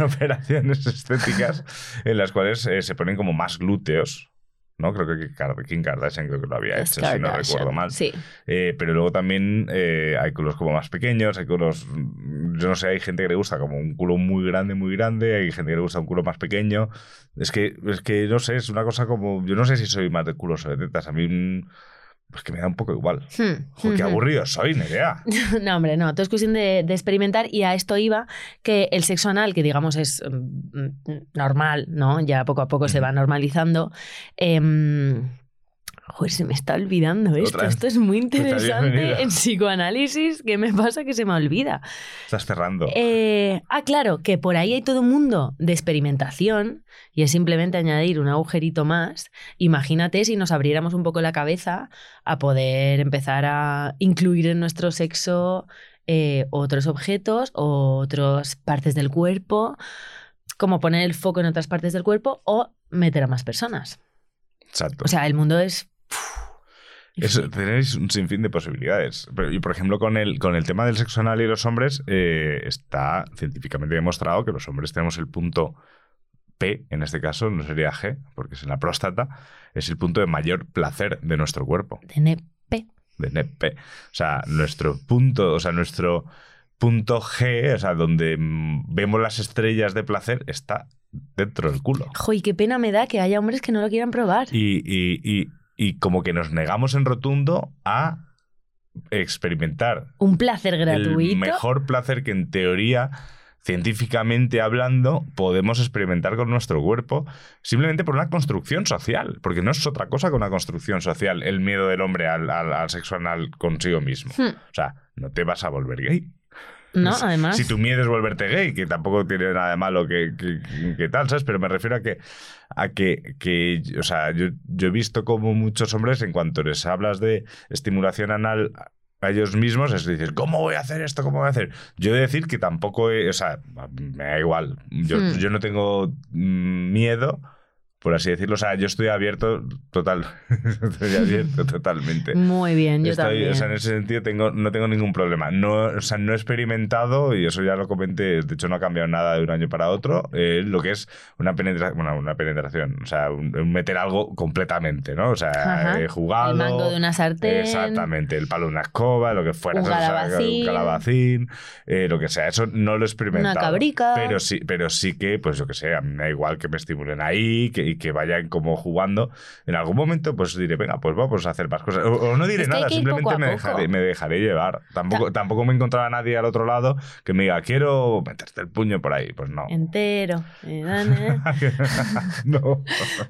E: operaciones estéticas en las cuales eh, se ponen como más glúteos. ¿no? Creo que Kim Kardashian creo que lo había hecho, si no recuerdo mal.
F: Sí.
E: Eh, pero luego también eh, hay culos como más pequeños, hay culos, mm, yo no sé, hay gente que le gusta como un culo muy grande, muy grande, hay gente que le gusta un culo más pequeño. Es que, es que no sé, es una cosa como, yo no sé si soy más de culos o de tetas, a mí mm, pues que me da un poco igual.
F: Hmm,
E: Joder, qué
F: ujú.
E: aburrido soy, Nerea.
F: No, hombre, no. Todo es cuestión de, de experimentar y a esto iba que el sexo anal, que digamos es mm, normal, ¿no? Ya poco a poco se va normalizando. em, joder, se me está olvidando esto.
E: Otra.
F: Esto es muy interesante en psicoanálisis. ¿Qué me pasa que se me olvida?
E: Estás cerrando.
F: Eh, ah, claro, que por ahí hay todo un mundo de experimentación y es simplemente añadir un agujerito más. Imagínate si nos abriéramos un poco la cabeza a poder empezar a incluir en nuestro sexo eh, otros objetos o otras partes del cuerpo, como poner el foco en otras partes del cuerpo o meter a más personas.
E: Exacto.
F: O sea, el mundo es...
E: Es- tenéis un sinfín de posibilidades. Y por ejemplo, con el, con el tema del sexo anal y los hombres, eh, está científicamente demostrado que los hombres tenemos el punto P, en este caso, no sería G, porque es en la próstata, es el punto de mayor placer de nuestro cuerpo,
F: de nepe.
E: de NEP. O sea, nuestro punto, o sea, nuestro punto G, o sea, donde vemos las estrellas de placer, está dentro del culo.
F: Jo, y qué pena me da que haya hombres que no lo quieran probar.
E: Y, y- y- y como que nos negamos en rotundo a experimentar
F: Un placer gratuito.
E: el mejor placer que en teoría, científicamente hablando, podemos experimentar con nuestro cuerpo simplemente por una construcción social, porque no es otra cosa que una construcción social, el miedo del hombre al, al- al sexo anal consigo mismo.
F: Hmm.
E: O sea, no te vas a volver gay.
F: No,
E: Si-
F: además.
E: Si tu miedo es volverte gay, que tampoco tiene nada de malo que, que- que tal, ¿sabes? Pero me refiero a que, a que, que, o sea, yo, yo he visto como muchos hombres, en cuanto les hablas de estimulación anal a ellos mismos, es decir, ¿cómo voy a hacer esto? ¿Cómo voy a hacer? Yo he de decir que tampoco, he- o sea, me da igual. Yo,
F: Hmm.
E: yo no tengo mm, miedo por así decirlo. O sea, yo estoy abierto total. estoy abierto totalmente.
F: Muy bien, yo
E: Estoy-
F: también.
E: O sea, en ese sentido tengo, no tengo ningún problema. No, o sea, no he experimentado, y eso ya lo comenté, de hecho no ha cambiado nada de un año para otro, eh, lo que es una penetración, bueno, una penetración, o sea, un, un meter algo completamente, ¿no? O sea, he jugado...
F: El mango de una sartén.
E: Exactamente, el palo de una escoba, lo que fuera.
F: Un calabacín.
E: un calabacín, eh, lo que sea. Eso no lo he experimentado.
F: cabrica.
E: Pero sí, pero sí que, pues yo que sé, a mí me da igual que me estimulen ahí que, y que vayan como jugando. En algún momento, pues diré, venga, pues vamos a hacer más cosas. O, o no diré
F: Es que hay
E: nada, simplemente me dejaré, me dejaré llevar. Tampoco, tampoco me encontrará nadie al otro lado que me diga, quiero meterte el puño por ahí. Pues no.
F: Entero. Eh,
E: no.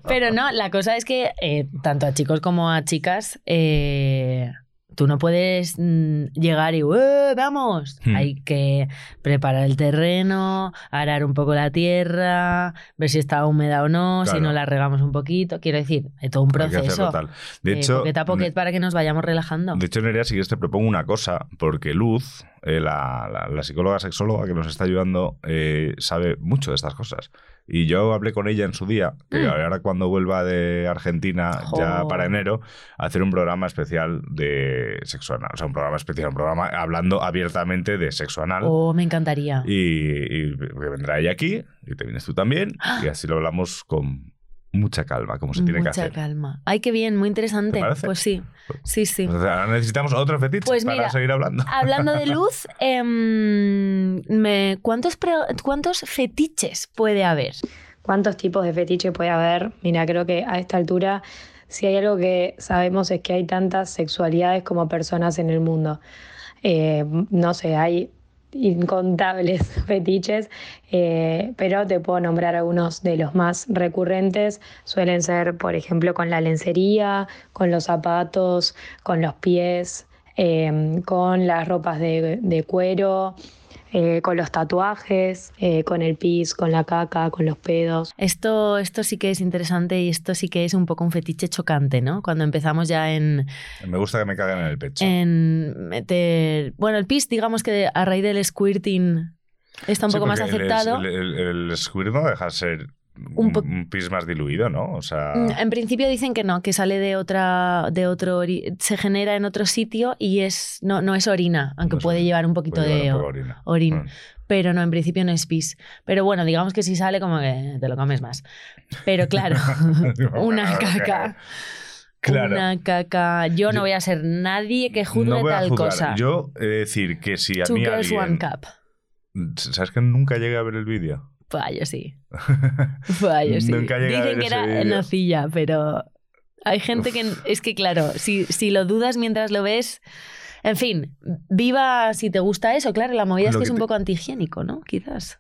F: Pero no, la cosa es que eh, tanto a chicos como a chicas, eh, tú no puedes mm, llegar y "Eh, ¡vamos!
E: Hmm.
F: Hay que preparar el terreno, arar un poco la tierra, ver si está húmeda o no, si no la regamos un poquito. Quiero decir, hay todo un proceso.
E: tal. De
F: eh,
E: hecho,
F: poquet a poquet para que nos vayamos relajando.
E: De hecho, Nerea, si quieres te propongo una cosa, porque Luz, eh, la, la- la psicóloga sexóloga que nos está ayudando, eh, sabe mucho de estas cosas. Y yo hablé con ella en su día, que
F: Mm.
E: ahora cuando vuelva de Argentina, ya para enero, hacer un programa especial de sexo anal. O sea, un programa especial, un programa hablando abiertamente de sexo anal.
F: Oh, me encantaría.
E: Y, y vendrá ella aquí, y te vienes tú también, y así lo hablamos con mucha calma, como se tiene
F: Mucha
E: que hacer.
F: calma. Ay, qué bien, muy interesante. Pues sí, sí, sí.
E: Necesitamos otro fetiche
F: Pues
E: para
F: mira,
E: seguir hablando.
F: Hablando de luz, em, me- ¿cuántos, pre- ¿cuántos fetiches puede haber?
G: ¿Cuántos tipos de fetiche puede haber? Mira, creo que a esta altura, si hay algo que sabemos es que hay tantas sexualidades como personas en el mundo. Eh, no sé, hay incontables fetiches, eh, pero te puedo nombrar algunos de los más recurrentes. Suelen ser, por ejemplo, con la lencería, con los zapatos, con los pies, eh, con las ropas de, de cuero, eh, con los tatuajes, eh, con el pis, con la caca, con los pedos.
F: Esto, esto sí que es interesante y esto sí que es un poco un fetiche chocante, ¿no? Cuando empezamos ya en,
E: Me gusta que me caguen en el pecho.
F: en meter... Bueno, el pis, digamos que a raíz del squirting está un
E: Sí,
F: poco más
E: el-
F: aceptado.
E: El, el, el squirt no deja de ser
F: Un
E: un, pis más diluido, ¿no? O sea,
F: Mm, En principio dicen que no, que sale de otra, de otro, se genera en otro sitio y es no, no es orina, aunque
E: No
F: puede
E: orina,
F: llevar un poquito de
E: un orina.
F: orín.
E: Mm.
F: Pero no, en principio no es pis. Pero bueno, digamos que si sale como que te lo comes más. Pero claro, una caca.
E: Claro.
F: Una caca. Yo no voy a ser nadie que juzgue
E: no
F: tal
E: juzgar.
F: cosa.
E: Yo he de decir que si a
F: Two
E: mí alguien...
F: one cup.
E: ¿Sabes que nunca llegué a ver el vídeo?
F: Pues yo sí. Pues yo sí.
E: Nunca
F: Dicen que era nocilla, pero hay gente que... Es que claro, si, si lo dudas mientras lo ves... En fin, viva si te gusta eso. Claro, la movida es que
E: que
F: es un poco antihigiénico, ¿no? Quizás.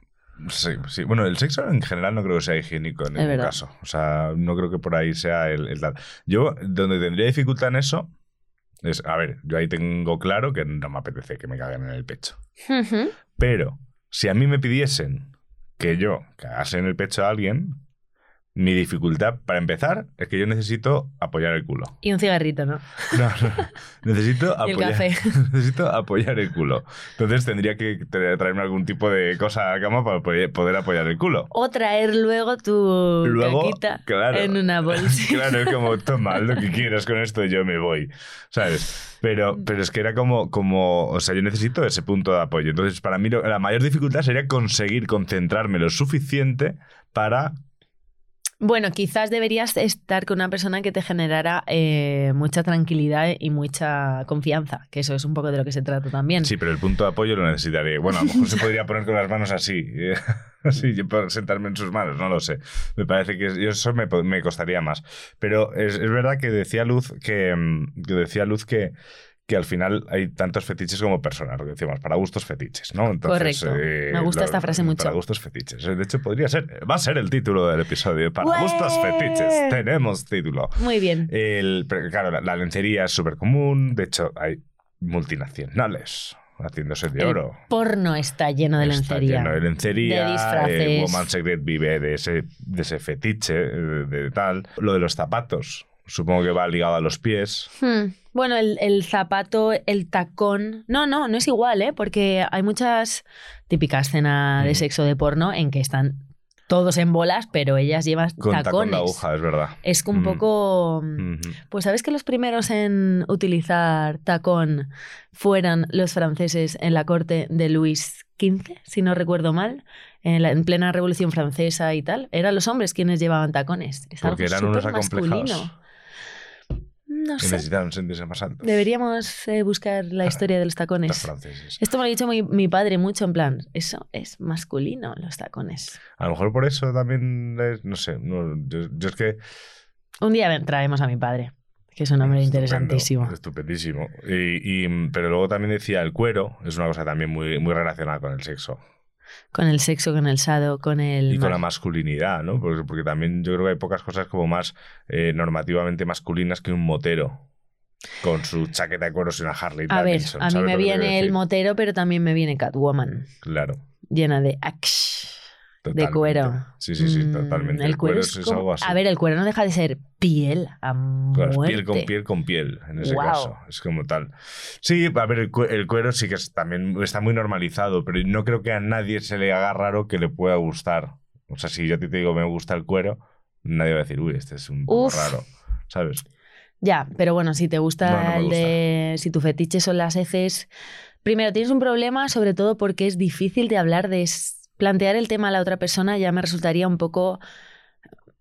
E: Sí, sí. Bueno, el sexo en general no creo que sea higiénico en ningún caso. O sea, no creo que por ahí sea el, el tal. Yo, donde tendría dificultad en eso, es, a ver, yo ahí tengo claro que no me apetece que me caguen en el pecho. Pero si a mí me pidiesen que yo cagase en el pecho a alguien, mi dificultad, para empezar, es que yo necesito apoyar el culo.
F: Y un cigarrito, ¿no?
E: No, no. Necesito
F: Y el
E: apoyar,
F: café.
E: necesito apoyar el culo. Entonces tendría que tra- traerme algún tipo de cosa a la cama para poder apoyar el culo.
F: O traer luego tu
E: Luego,
F: caquita
E: claro.
F: en una bolsa.
E: Claro, es como, toma, lo que quieras con esto, yo me voy. ¿Sabes? Pero, pero es que era como, como, o sea, yo necesito ese punto de apoyo. Entonces, para mí, la mayor dificultad sería conseguir concentrarme lo suficiente para.
F: Bueno, quizás deberías estar con una persona que te generara eh, mucha tranquilidad y mucha confianza, que eso es un poco de lo que se trata también.
E: Sí, pero el punto de apoyo lo necesitaré. Bueno, a lo mejor se podría poner con las manos así. eh, Así, sentarme en sus manos, no lo sé. Me parece que eso me, costaría más. Pero es, verdad que decía Luz que, mm, que decía Luz que, que al final hay tantos fetiches como personas, lo que decíamos, para gustos fetiches, ¿no? Entonces,
F: Correcto.
E: eh,
F: Me gusta esta frase mucho.
E: Para gustos fetiches. De hecho, podría ser, va a ser el título del episodio. Para
F: ¡Ué!
E: gustos fetiches. Tenemos título.
F: Muy bien.
E: El, pero claro, la, la lencería es súper común. De hecho, hay multinacionales haciéndose de
F: El
E: oro.
F: porno está lleno de
E: Está
F: lencería.
E: lleno de lencería.
F: De disfraces.
E: eh, Woman Secret vive de ese, de ese fetiche, eh, de, de tal. Lo de los zapatos. Supongo que va ligado a los pies.
F: Hmm. Bueno, el, el zapato, el tacón. No, no, no es igual, ¿eh? Porque hay muchas típicas escenas de
E: Mm.
F: sexo de porno en que están todos en bolas, pero ellas llevan
E: Con tacón
F: tacones.
E: de aguja, es verdad.
F: Es un
E: Mm.
F: poco...
E: Ujú.
F: Pues sabes que los primeros en utilizar tacón fueran los franceses en la corte de Luis XV, si no recuerdo mal, en, la- en plena Revolución Francesa y tal. Eran los hombres quienes llevaban tacones. Es
E: Porque
F: algo
E: eran unos acomplejados.
F: masculino. No sé.
E: sentirse más altos.
F: Deberíamos eh, buscar la historia de los
E: Los
F: tacones.
E: franceses.
F: Esto me lo ha dicho mi, mi padre mucho, en plan, eso es masculino, los tacones.
E: A lo mejor por eso también, es- no sé, no, yo, yo es que...
F: Un día ven- traemos a mi padre, que es un hombre
E: Estupendo,
F: interesantísimo.
E: Estupendísimo. Y, y- pero luego también decía el cuero, es una cosa también muy, muy relacionada con el sexo.
F: Con el sexo, con el sado, con el...
E: Y con la masculinidad, ¿no? Porque, porque también yo creo que hay pocas cosas como más eh, normativamente masculinas que un motero. Con su chaqueta de cuero y una Harley
F: A ver, a mí
E: ¿sabes
F: me viene el motero, pero también me viene Catwoman,
E: Claro.
F: llena de de cuero.
E: Sí, sí, sí,
F: Mm,
E: totalmente.
F: El, cuero es,
E: es
F: como-
E: algo así.
F: A ver, el cuero no deja de ser piel a
E: Claro, piel con piel con piel, en ese caso. Es como tal. Sí, a ver, el, el cuero sí que es- también está muy normalizado, pero no creo que a nadie se le haga raro que le pueda gustar. O sea, si yo a ti te digo me gusta el cuero, nadie va a decir, uy, este es un poco
F: Uf.
E: raro. ¿Sabes?
F: Ya, pero bueno, si te gusta
E: No, no me
F: el de... Si tu fetiche son las heces... Primero, tienes un problema, sobre todo porque es difícil de hablar de... Plantear el tema a la otra persona ya me resultaría un poco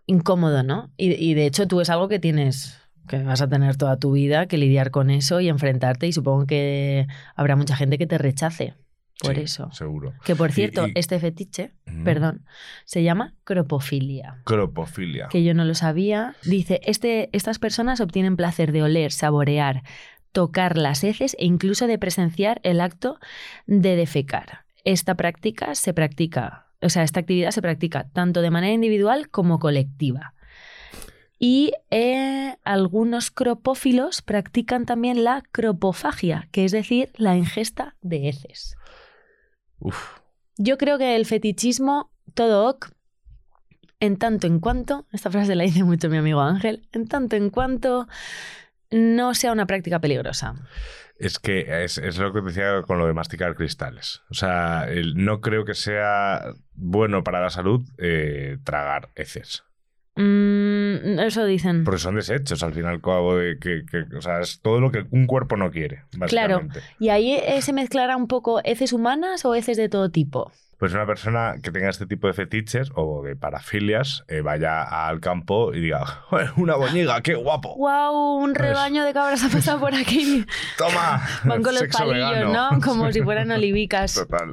F: incómodo, ¿no? Y, y de hecho tú es algo que tienes que vas a tener toda tu vida que lidiar con eso y enfrentarte y supongo que habrá mucha gente que te rechace por
E: Sí,
F: eso.
E: Seguro.
F: Que por cierto,
E: y-
F: este fetiche, perdón, se llama cropofilia
E: Cropofilia.
F: que yo no lo sabía. Dice, este, estas personas obtienen placer de oler, saborear, tocar las heces e incluso de presenciar el acto de defecar. Esta práctica se practica, o sea, esta actividad se practica tanto de manera individual como colectiva. Y eh, algunos cropófilos practican también la cropofagia, que es decir, la ingesta de heces.
E: Uf.
F: Yo creo que el fetichismo, todo ok, en tanto en cuanto, esta frase la dice mucho mi amigo Ángel, en tanto en cuanto no sea una práctica peligrosa.
E: Es que es, es lo que decía con lo de masticar cristales. O sea, el- no creo que sea bueno para la salud eh, tragar heces.
F: Mm, eso dicen.
E: Porque son desechos al final cabo de que, que- o sea, es todo lo que un cuerpo no quiere,
F: Claro. ¿Y ahí eh, se mezclará un poco heces humanas o heces de todo tipo?
E: Pues una persona que tenga este tipo de fetiches o de parafilias eh, vaya al campo y diga, "Joder, una boñiga, qué guapo.
F: ¡Wow! Un rebaño de cabras ha pasado por aquí.
E: Toma.
F: Van con los
E: Sexo
F: palillos,
E: vegano".
F: ¿no? Como si fueran olivicas.
E: Total.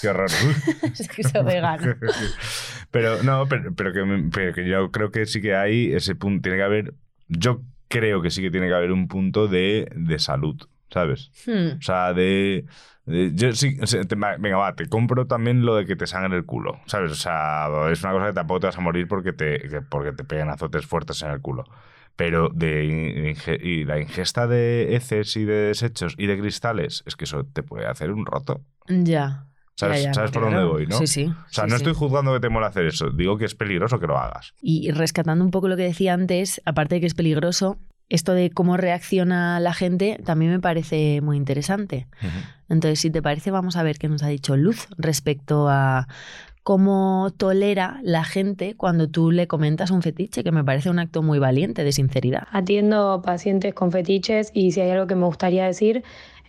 E: Qué horror.
F: Sexo vegano.
E: pero no, pero, pero que, pero que yo creo que sí que hay ese punto, tiene que haber, yo creo que sí que tiene que haber un punto de, de salud, ¿sabes?
F: Hmm.
E: O sea, de... de- yo sí, o sea, te- venga, va, te compro también lo de que te sangre el culo, ¿sabes? O sea, es una cosa que tampoco te vas a morir porque te, que- porque te peguen azotes fuertes en el culo. Pero de inge- y la ingesta de heces y de desechos y de cristales, es que eso te puede hacer un roto.
F: Ya.
E: ¿Sabes,
F: Ya, ya,
E: ¿sabes por
F: claro.
E: dónde voy, no?
F: Sí, sí.
E: O sea,
F: sí,
E: no estoy juzgando que te mola hacer eso. Digo que es peligroso que lo hagas.
F: Y rescatando un poco lo que decía antes, aparte de que es peligroso, esto de cómo reacciona la gente también me parece muy interesante. Entonces, si te parece, vamos a ver qué nos ha dicho Luz respecto a cómo tolera la gente cuando tú le comentas un fetiche, que me parece un acto muy valiente de sinceridad.
G: Atiendo pacientes con fetiches y si hay algo que me gustaría decir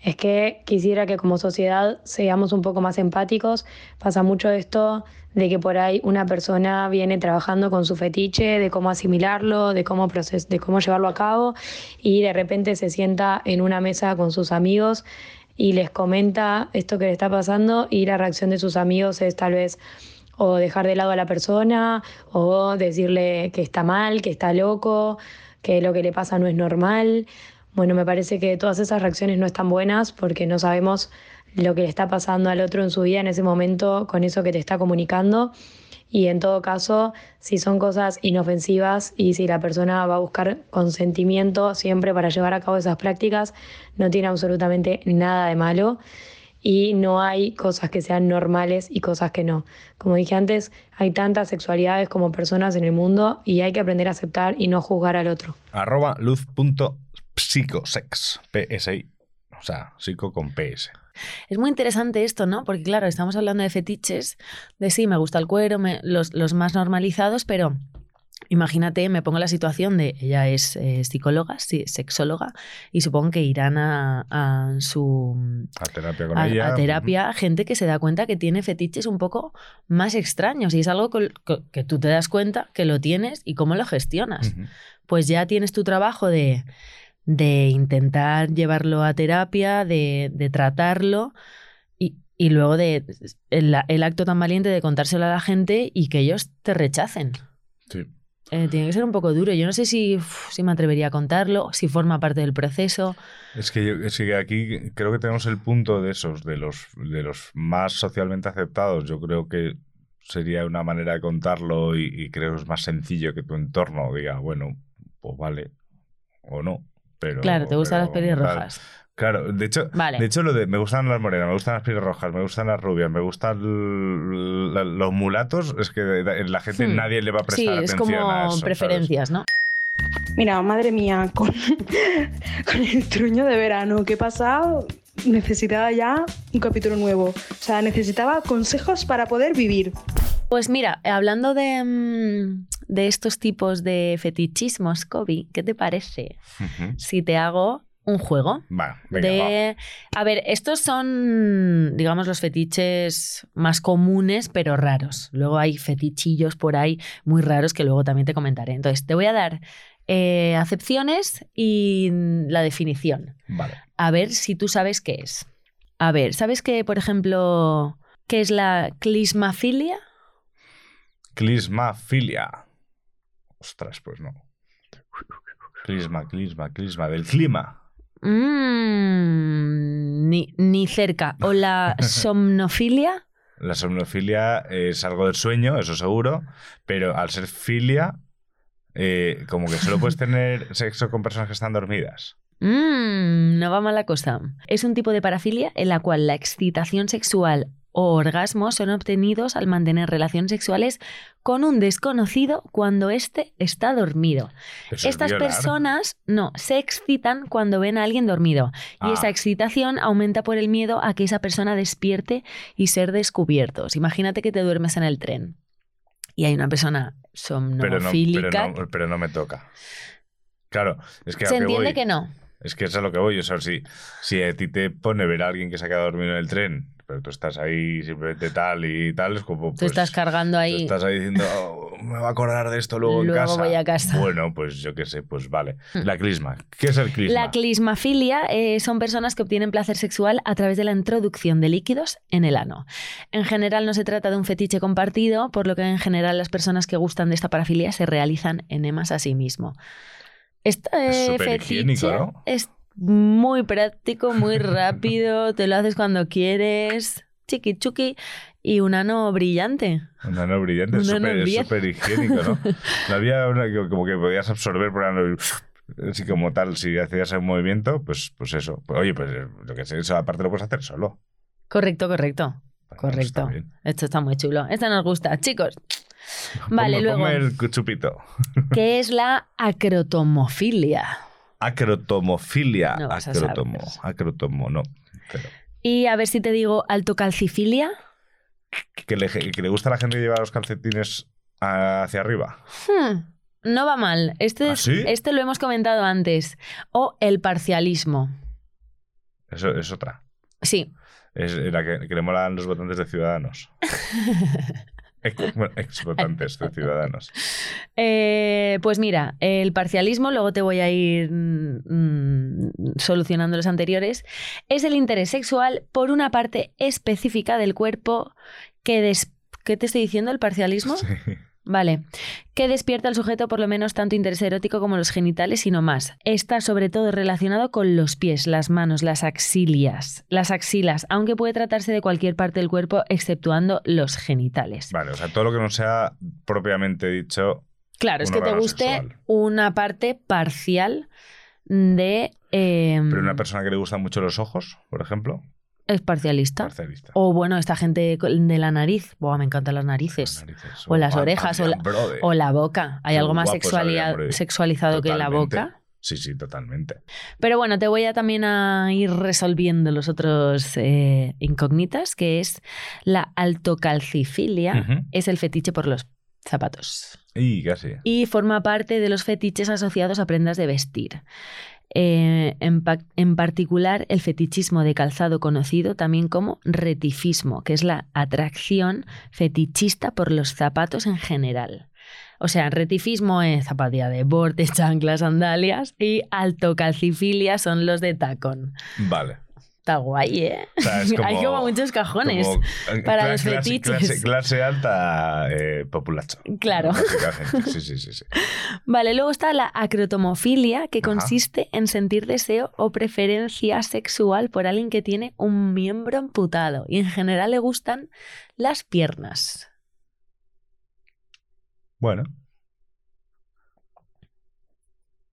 G: es que quisiera que como sociedad seamos un poco más empáticos. Pasa mucho esto de que por ahí una persona viene trabajando con su fetiche, de cómo asimilarlo, de cómo, proces de cómo llevarlo a cabo y de repente se sienta en una mesa con sus amigos y les comenta esto que le está pasando y la reacción de sus amigos es tal vez o dejar de lado a la persona o decirle que está mal, que está loco, que lo que le pasa no es normal. Bueno, me parece que todas esas reacciones no están buenas porque no sabemos lo que le está pasando al otro en su vida en ese momento con eso que te está comunicando. Y en todo caso, si son cosas inofensivas y si la persona va a buscar consentimiento siempre para llevar a cabo esas prácticas, no tiene absolutamente nada de malo y no hay cosas que sean normales y cosas que no. Como dije antes, hay tantas sexualidades como personas en el mundo y hay que aprender a aceptar y no juzgar al otro.
E: luz.psicosex. PSI. O sea, psico con PS.
F: Es muy interesante esto, ¿no? Porque claro, estamos hablando de fetiches, de sí, me gusta el cuero, me- los, los más normalizados, pero imagínate, me pongo la situación de, ella es eh, psicóloga, sí, sexóloga, y supongo que irán a, a su...
E: A terapia con
F: A,
E: ella.
F: a terapia, gente que se da cuenta que tiene fetiches un poco más extraños y es algo que tú te das cuenta que lo tienes y cómo lo gestionas pues ya tienes tu trabajo de, de intentar llevarlo a terapia, de, de tratarlo y, y luego de el, el acto tan valiente de contárselo a la gente y que ellos te rechacen.
E: Sí.
F: Eh, tiene que ser un poco duro. Yo no sé si, uf, si me atrevería a contarlo, si forma parte del proceso.
E: Es que, yo- es que aquí creo que tenemos el punto de esos, de los, de los más socialmente aceptados. Yo creo que sería una manera de contarlo y, y creo que es más sencillo que tu entorno diga, bueno, pues vale, o no. Pero,
F: claro, te gustan las
E: pero,
F: pelirrojas.
E: Claro, de hecho,
F: Vale.
E: de hecho lo de me gustan las morenas, me gustan las pelirrojas, me gustan las rubias, me gustan la- los mulatos, es que la gente
F: Hmm.
E: nadie le va a
F: Sí,
E: prestar
F: es
E: atención a
F: como
E: eso, ¿sabes?
F: preferencias, ¿no?
I: Mira, madre mía, con, con el truño de verano que he pasado, necesitaba ya un capítulo nuevo. O sea, necesitaba consejos para poder vivir.
F: Pues mira, hablando de, mm, de estos tipos de fetichismos, Kobe, ¿qué te parece si te hago un juego?
E: Va, venga,
F: de... A ver, estos son, digamos, los fetiches más comunes, pero raros. Luego hay fetichillos por ahí muy raros que luego también te comentaré. Entonces, te voy a dar eh, acepciones y la definición.
E: Vale.
F: A ver si tú sabes qué es. A ver, ¿sabes que, por ejemplo, qué es la clismafilia?
E: Clismafilia. Ostras, pues no. Clisma, clisma, clisma. Del clima.
F: Mm, ni, ni cerca. ¿O la somnofilia?
E: La somnofilia es algo del sueño, eso seguro. Pero al ser filia, eh, como que solo puedes tener sexo con personas que están dormidas.
F: Mm, no va mal la cosa. Es un tipo de parafilia en la cual la excitación sexual o orgasmos son obtenidos al mantener relaciones sexuales con un desconocido cuando éste está dormido.
E: Eso es
F: Estas personas no se excitan cuando ven a alguien dormido y
E: Ah.
F: esa excitación aumenta por el miedo a que esa persona despierte y ser descubiertos. Imagínate que te duermes en el tren y hay una persona
E: pero no,
F: somnofílica.
E: pero, no, pero no me toca. Claro, es que
F: se
E: lo que
F: entiende
E: voy-
F: que no.
E: Es que es a lo que voy. O sea, si, si a ti te pone ver a alguien que se ha quedado dormido en el tren, pero tú estás ahí simplemente tal y tal, es como.
F: Tú
E: pues,
F: estás cargando
E: tú
F: ahí.
E: estás ahí diciendo, "Oh, me va a acordar de esto luego, en casa.
F: voy a casa.
E: Bueno, pues yo qué sé, pues vale.
F: Hmm.
E: La clisma. ¿Qué es el clisma?
F: La clismafilia eh, son personas que obtienen placer sexual a través de la introducción de líquidos en el ano. En general no se trata de un fetiche compartido, por lo que en general las personas que gustan de esta parafilia se realizan enemas a sí mismo. Este
E: Es
F: eh,
E: superhigiénico,
F: fetiche
E: ¿no?
F: es muy práctico, muy rápido, te lo haces cuando quieres, chiqui chuqui, y un ano brillante.
E: Un ano brillante, es súper- higiénico, ¿no? No había una que como que podías absorber por ano y- así como tal, si hacías un movimiento, pues, pues eso. Pues, oye, pues lo que sé, eso aparte lo puedes hacer solo.
F: Correcto, correcto.
E: Bueno,
F: Correcto. Esto está muy chulo. Esto nos gusta. Chicos, Vale,
E: Ponme-
F: luego.
E: ponme el chupito.
F: ¿qué es la acrotomofilia?
E: Acrotomofilia.
F: No
E: Acrotomo. Acrotomo, no. Pero,
F: Y a ver si te digo altocalcifilia.
E: que, le, que le gusta a la gente que lleva los calcetines hacia arriba.
F: Hmm, no va mal. Este,
E: ¿Ah,
F: es-
E: sí?
F: este lo hemos comentado antes. O el parcialismo.
E: Eso es otra.
F: Sí.
E: Es la que, que le molan los votantes de Ciudadanos. ex, bueno, ex votantes de Ciudadanos.
F: Eh, pues mira, el parcialismo, luego te voy a ir mm, solucionando los anteriores, es el interés sexual por una parte específica del cuerpo que... des- ¿Qué te estoy diciendo? ¿El parcialismo?
E: Sí.
F: Vale. Que despierta al sujeto por lo menos tanto interés erótico como los genitales y no más. Está sobre todo relacionado con los pies, las manos, las axilias, las axilas, aunque puede tratarse de cualquier parte del cuerpo exceptuando los genitales.
E: Vale, o sea, todo lo que no sea propiamente dicho.
F: Claro, es que te guste
E: sexual.
F: una parte parcial de... eh,
E: Pero una persona que le gustan mucho los ojos, por ejemplo,
F: es parcialista.
E: parcialista.
F: O bueno, esta gente de la nariz. Buah, me encantan las narices.
E: Las narices.
F: O las orejas, o la, o boca. Hay algo más sexualizado que la boca.
E: Sí, sí, totalmente.
F: Pero bueno, te voy a también a ir resolviendo los otros eh, incógnitas, que es la altocalcifilia, es el fetiche por los zapatos.
E: Y casi.
F: Y forma parte de los fetiches asociados a prendas de vestir. Eh, en, en particular, el fetichismo de calzado conocido también como retifismo, que es la atracción fetichista por los zapatos en general. O sea, retifismo es zapatilla de borde, chanclas, sandalias y altocalcifilia son los de tacón.
E: Vale.
F: Está guay, ¿eh?
E: O sea, es como-
F: Hay como muchos cajones
E: Como, eh,
F: para los fetiches.
E: Clase, clase alta eh, populacho.
F: Claro.
E: Sí, sí, sí. sí.
F: Vale, luego está la acrotomofilia, que
E: Ajá.
F: consiste en sentir deseo o preferencia sexual por alguien que tiene un miembro amputado y en general le gustan las piernas.
E: Bueno.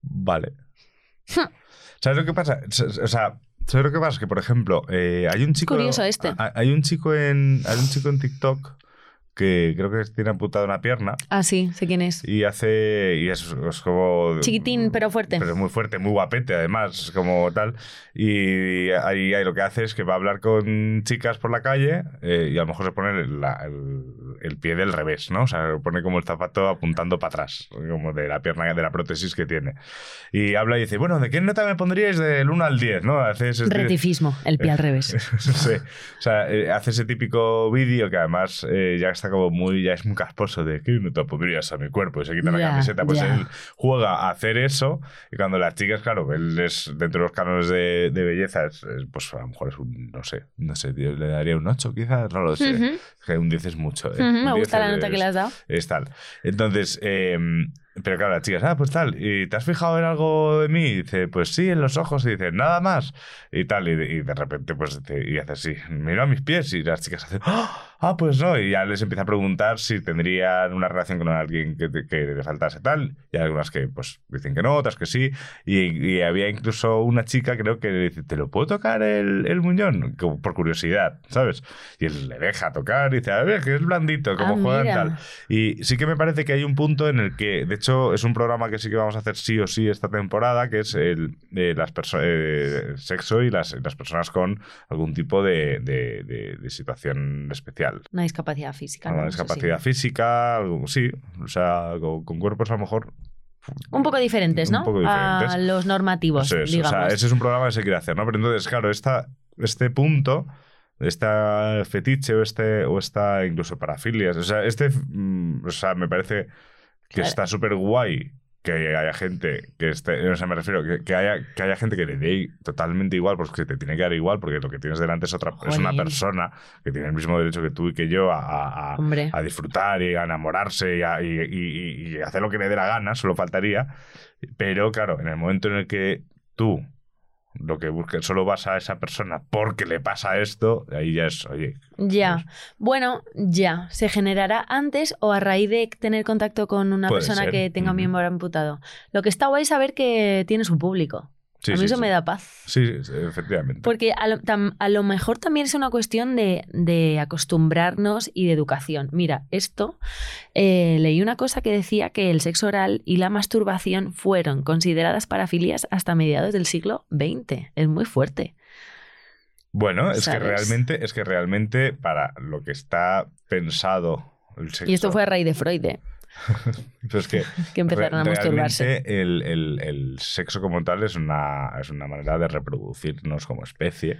E: Vale. ¿Sabes lo que pasa? O sea, ¿sabes lo que pasa? Que, por ejemplo, eh, hay un chico...
F: curioso este.
E: ha- Hay un chico en, hay un chico en TikTok que creo que tiene amputada una pierna
F: Ah, sí, sé quién es.
E: y hace... Y es, es como...
F: Chiquitín, pero fuerte.
E: Pero muy fuerte, muy guapete además, como tal. Y ahí, ahí lo que hace es que va a hablar con chicas por la calle eh, y a lo mejor se pone la- el, el pie del revés, ¿no? O sea, pone como el zapato apuntando para atrás, como de la pierna, de la prótesis que tiene. Y habla y dice, bueno, ¿de qué nota me pondríais del 1 al 10, no? Hace ese-
F: Retifismo, el pie al revés.
E: Sí. O sea, eh, hace ese típico vídeo que además eh, ya está como muy, ya es muy casposo de ¿qué nota pondrías a mi cuerpo? Y se quita la camiseta. Pues él juega a hacer eso y cuando las chicas, claro, él es dentro de los cánones de, de belleza, es- es, pues a lo mejor es un, no sé, no sé, tío, le daría un 8 quizás, no lo sé. Que un 10 es mucho. ¿eh?
F: Me
E: 10
F: gusta la
E: es-
F: nota que le has dado.
E: es tal. Entonces, eh, pero claro, las chicas, ah, pues tal, ¿y te has fijado en algo de mí? Y dice, pues sí, en los ojos, y dice, nada más, y tal, y, y de repente, pues, y hace así, mira mis pies, y las chicas hacen, ah, ah, pues no, y ya les empieza a preguntar si tendrían una relación con alguien que, que le faltase tal, y hay algunas que, pues, dicen que no, otras que sí, y, y había incluso una chica, creo que le dice, ¿te lo puedo tocar el, el muñón? Como por curiosidad, ¿sabes? Y él le deja tocar, y dice, a ver, que es blandito, como
F: Ah,
E: juegan tal. Y sí que me parece que hay un punto en el que, de hecho, es un programa que sí que vamos a hacer sí o sí esta temporada, que es el de las eh, sexo y las, las personas con algún tipo de, de- de- de situación especial.
F: Una discapacidad física.
E: Una
F: ¿no? Sí.
E: discapacidad física, algo, sí, o sea, con, con cuerpos a lo mejor.
F: Un poco diferentes,
E: Un
F: ¿no?
E: poco diferentes.
F: A los normativos,
E: Eso es,
F: digamos.
E: O sea, ese es un programa que se quiere hacer, ¿no? Pero entonces, claro, esta, este punto, esta fetiche o este o esta incluso parafilias, o sea, este, mm, o sea, me parece que
F: Claro.
E: está súper guay que haya gente que esté, o sea, me refiero que, que haya que haya gente que le dé totalmente igual, porque te tiene que dar igual, porque lo que tienes delante es otra, es una persona que tiene el mismo derecho que tú y que yo a, a- a disfrutar y a enamorarse y, a- y- y- y hacer lo que le dé la gana, solo faltaría. Pero claro, en el momento en el que tú lo que busques solo vas a esa persona porque le pasa esto, ahí ya es, oye,
F: Ya. Bueno, ya. ¿Se generará antes o a raíz de tener contacto con una
E: Puede
F: persona
E: ser.
F: que tenga un miembro amputado? Lo que está guay es saber que tiene su público.
E: Sí,
F: a mí
E: sí,
F: eso
E: sí.
F: me da paz.
E: sí, sí, efectivamente.
F: Porque a lo, tam- a lo mejor también es una cuestión de, de acostumbrarnos y de educación. Mira, esto, eh, leí una cosa que decía que el sexo oral y la masturbación fueron consideradas parafilias hasta mediados del siglo XX. Es muy fuerte.
E: Bueno, es que realmente, es que realmente para lo que está pensado el sexo.
F: Y esto fue a raíz de Freud, ¿eh?
E: Pues es que,
F: que empezaron a masturbarse.
E: el, el- el sexo como tal es una, es una manera de reproducirnos como especie.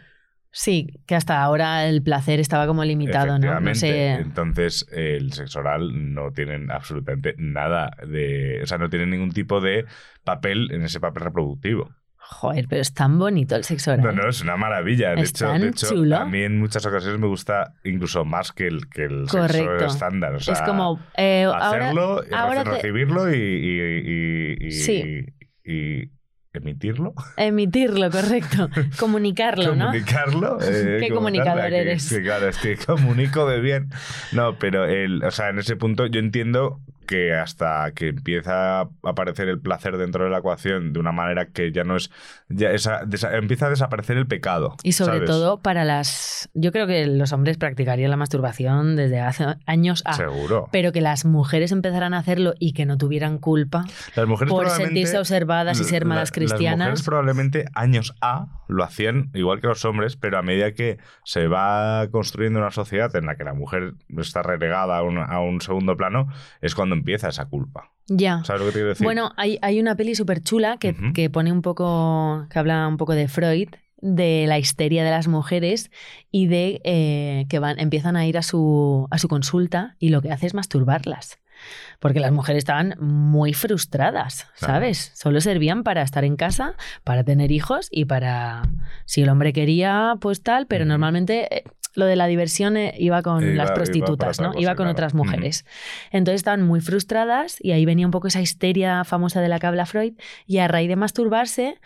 F: Sí, que hasta ahora el placer estaba como limitado, ¿no? Sé.
E: Entonces, el sexo oral no tienen absolutamente nada de. O sea, no tienen ningún tipo de papel en ese papel reproductivo.
F: Joder, pero es tan bonito el sexo oral.
E: No, no, es una maravilla. De
F: Es
E: hecho,
F: tan
E: de hecho
F: chulo.
E: a mí en muchas ocasiones me gusta incluso más que el, que el
F: Correcto.
E: sexo estándar. O sea,
F: es como. eh,
E: hacerlo,
F: ahora,
E: recibirlo y, y- y- y-
F: Sí.
E: y emitirlo.
F: emitirlo, correcto. Comunicarlo, ¿no?
E: comunicarlo. eh,
F: Qué comunicador
E: que-
F: eres.
E: que claro, es que comunico de bien. No, pero el, o sea, en ese punto yo entiendo que hasta que empieza a aparecer el placer dentro de la ecuación de una manera que ya no es. Ya esa- desa- empieza a desaparecer el pecado.
F: Y sobre
E: ¿sabes?
F: todo para las... Yo creo que los hombres practicarían la masturbación desde hace años a...
E: Seguro.
F: Pero que las mujeres empezaran a hacerlo y que no tuvieran culpa
E: Las mujeres
F: por sentirse observadas y ser
E: la-
F: malas
E: Las
F: cristianas.
E: mujeres probablemente años A lo hacían igual que los hombres, pero a medida que se va construyendo una sociedad en la que la mujer está relegada a un, a un segundo plano, es cuando empieza esa culpa.
F: Ya.
E: ¿Sabes lo que te quiero decir?
F: Bueno, hay, hay una peli súper chula que, que pone un poco, que habla un poco de Freud, de la histeria de las mujeres y de eh, que van, empiezan a ir a su, a su consulta y lo que hace es masturbarlas. Porque las mujeres estaban muy frustradas,
E: Claro.
F: ¿sabes? Solo servían para estar en casa, para tener hijos y para... Si el hombre quería, pues tal, pero normalmente eh, lo de la diversión eh, iba con
E: Iba- iba
F: las prostitutas,
E: otra
F: ¿no?
E: cosa,
F: iba con
E: claro.
F: otras mujeres. Entonces estaban muy frustradas y ahí venía un poco esa histeria famosa de la que habla Freud y a raíz de masturbarse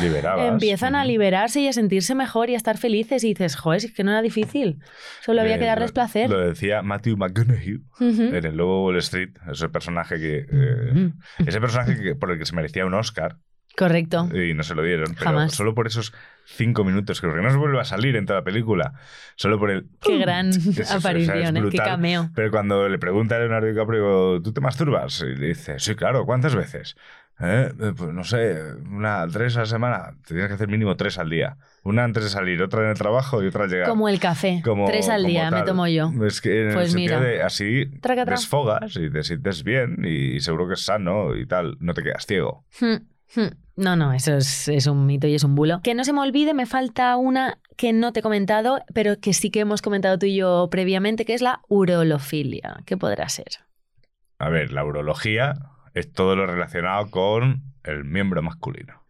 E: Liberabas.
F: empiezan a liberarse y a sentirse mejor y a estar felices y dices, joder, es que no era difícil, solo había
E: Eh,
F: que darles
E: lo-
F: placer.
E: Lo decía Matthew McConaughey
F: Ujú.
E: en el Lobo Wall Street, ese personaje que. eh, ese personaje que, por el que se merecía un Oscar
F: Correcto.
E: y no se lo dieron. Pero
F: Jamás.
E: solo por esos cinco minutos, que no se vuelve a salir en toda la película. Solo por el.
F: Qué gran
E: Eso es- o sea, es
F: aparición, ¿eh? qué cameo.
E: Pero cuando le pregunta a Leonardo DiCaprio, ¿tú te masturbas? Y le dice, sí, claro, ¿cuántas veces? "Eh, eh, pues no sé, una, tres a la semana. Te tienes que hacer mínimo tres al día. Una antes de salir, otra en el trabajo y otra al llegar.
F: Como el café,
E: Como-
F: tres al
E: como
F: día me tomo yo.
E: Es que en
F: Pues mira.
E: de así
F: Traca, tra.
E: desfogas y te sientes bien y seguro que es sano y tal. No te quedas ciego.
F: Hmm, hmm. No, no, eso es, es un mito y es un bulo. Que no se me olvide, me falta una que no te he comentado, pero que sí que hemos comentado tú y yo previamente, que es la urolofilia. ¿Qué podrá ser?
E: A ver, la urología es todo lo relacionado con el miembro masculino.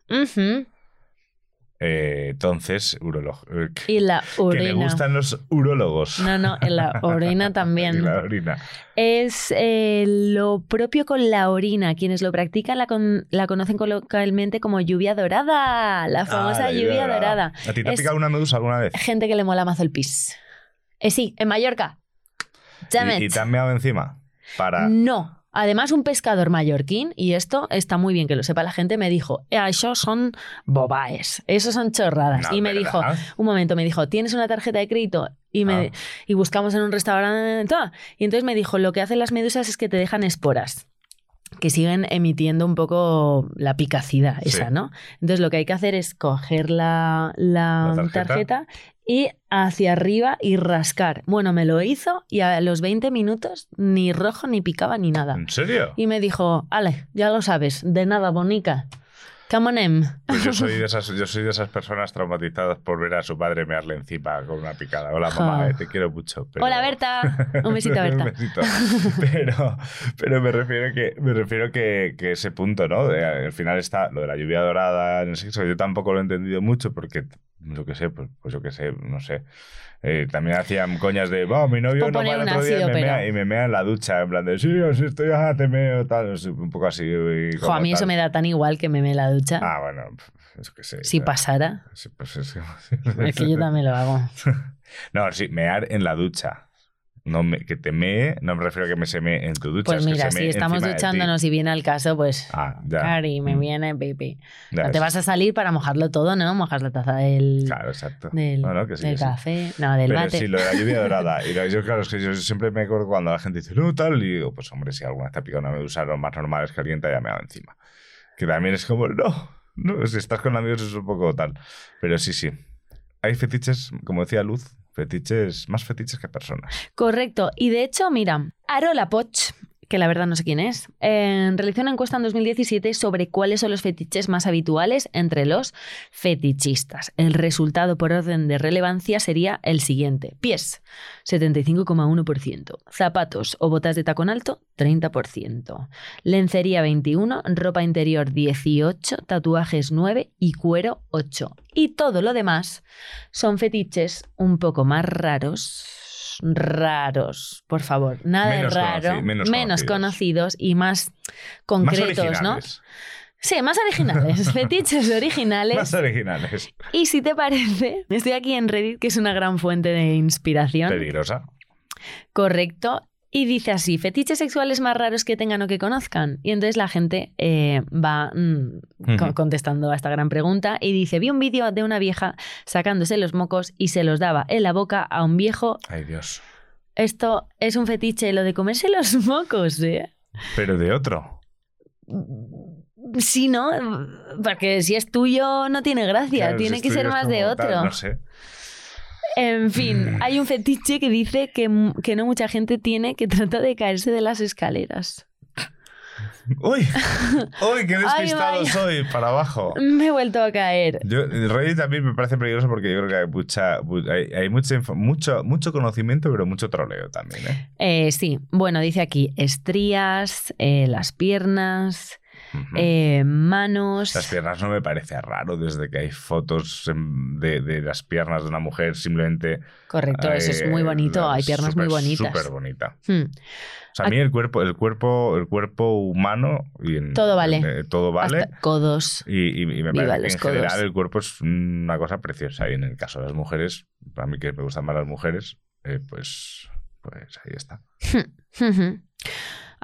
E: Eh, entonces, urolog- que-
F: Y la
E: que le
F: orina.
E: gustan los urólogos.
F: No, no, en la orina también.
E: la orina.
F: Es eh, lo propio con la orina. Quienes lo practican la, con- la conocen coloquialmente como lluvia dorada. La famosa
E: Ah, la
F: lluvia dorada.
E: ¿A ti te ha picado una medusa alguna vez?
F: gente que le mola mazo el pis. Eh, sí, en Mallorca. Damn
E: ¿Y, te han meado encima? Para...
F: No. Además, un pescador mallorquín, y esto está muy bien que lo sepa la gente, me dijo, "Eh, eso son bobaes, eso son chorradas.
E: No,
F: y me
E: ¿verdad?
F: dijo, un momento, me dijo, ¿tienes una tarjeta de crédito? Y, me,
E: Ah.
F: y buscamos en un restaurante. Y entonces me dijo, lo que hacen las medusas es que te dejan esporas que siguen emitiendo un poco la picacidad esa. ¿no? Entonces lo que hay que hacer es coger la, la
E: La tarjeta.
F: tarjeta. y hacia arriba y rascar. Bueno, me lo hizo y a los 20 minutos ni rojo, ni picaba, ni nada.
E: ¿En serio?
F: Y me dijo, Ale, ya lo sabes, de nada, bonica. Come on em".
E: Pues yo soy, de esas, yo soy de esas personas traumatizadas por ver a su padre mearle encima con una picada. Hola, mamá, eh, te quiero mucho. pero-
F: Hola, Berta. Un besito, Berta.
E: Un besito. Pero, pero me refiero que, me refiero que, que ese punto, ¿no? De- al final está lo de la lluvia dorada en el sexo. Yo tampoco lo he entendido mucho porque, yo qué sé, pues, pues yo qué sé, no sé. Eh, también hacían coñas de, wow, mi novio no va el otro día y me, mea, y me mea en la ducha, en plan de, sí, sí, estoy, ajá, te meo, tal, un poco así.
F: Jo, a mí eso
E: tal.
F: me da tan igual que me me la ducha.
E: Ah, bueno, eso que sé.
F: si pasara,
E: Sí, pues es,
F: es que yo también lo hago.
E: No, sí, mear en la ducha. No me- que te mee, no me refiero a que me se mee en tu ducha.
F: Pues
E: es que
F: mira, si estamos duchándonos y viene al caso, pues...
E: Ah, ya.
F: Cari, me
E: Mm,
F: viene pipi.
E: ya
F: No te vas a salir para mojarlo todo, ¿no? Mojas la taza del,
E: Claro, exacto.
F: del,
E: No, no, que sí,
F: del
E: que sí.
F: café, no, del
E: Pero sí, lo de la lluvia dorada. Y yo, claro, es que yo siempre me acuerdo cuando la gente dice, no, tal, y digo, pues hombre, si alguna ha picado una medusa, lo más normal es que alguien te haya meado encima. Que también es como, no, no, si estás con amigos es un poco tal. Pero sí, sí. Hay fetiches, como decía Luz, fetiches, más fetiches que personas.
F: Correcto. Y de hecho, mira, Arola Poch, que la verdad no sé quién es, eh, realizó una encuesta en 2017 sobre cuáles son los fetiches más habituales entre los fetichistas. El resultado por orden de relevancia sería el siguiente. Pies, 75,1%. Zapatos o botas de tacón alto, 30%. Lencería, 21. Ropa interior, 18. Tatuajes, 9. Y cuero, 8. Y todo lo demás son fetiches un poco más raros. Raros, por favor. Nada de raro.
E: conoci- menos
F: conocidos.
E: conocidos.
F: y más
E: más
F: concretos, ¿no? Sí, más originales. fetiches originales.
E: Más originales.
F: Y si te parece, estoy aquí en Reddit, que es una gran fuente de inspiración.
E: Peligrosa.
F: Correcto. Y dice así, fetiches sexuales más raros que tengan o que conozcan. Y entonces la gente eh, va mm, co- contestando a esta gran pregunta y dice, vi un vídeo de una vieja sacándose los mocos y se los daba en la boca a un viejo.
E: Ay, Dios.
F: Esto es un fetiche, lo de comerse los mocos, ¿eh?
E: Pero de otro.
F: Sí, ¿no? Porque si es tuyo no tiene gracia,
E: Claro,
F: tiene
E: si
F: que ser más de otro.
E: tal, no sé.
F: En fin, hay un fetiche que dice que, que no mucha gente tiene que trata de caerse de las escaleras.
E: ¡Uy! ¡Uy, qué
F: Ay,
E: despistado
F: vaya.
E: soy! Para abajo.
F: Me he vuelto a caer.
E: Yo, Reddit también me parece peligroso porque yo creo que hay mucha, mu- hay, info- mucho, mucho conocimiento, pero mucho troleo también, ¿eh?
F: Eh, sí, bueno, dice aquí estrías, eh, las piernas, Eh, manos.
E: Las piernas no me parece raro desde que hay fotos de, de las piernas de una mujer simplemente.
F: Correcto, eso es muy
E: eh,
F: bonito, hay piernas muy bonitas.
E: Súper bonita.
F: Hmm.
E: O sea, a mí el cuerpo, el cuerpo, el cuerpo humano y en-
F: Todo vale.
E: en- eh, todo vale.
F: Hasta codos.
E: Y, y- y me parece que en general el cuerpo es una cosa preciosa. Y en el caso de las mujeres, para mí que me gustan más las mujeres, eh, pues, pues ahí está.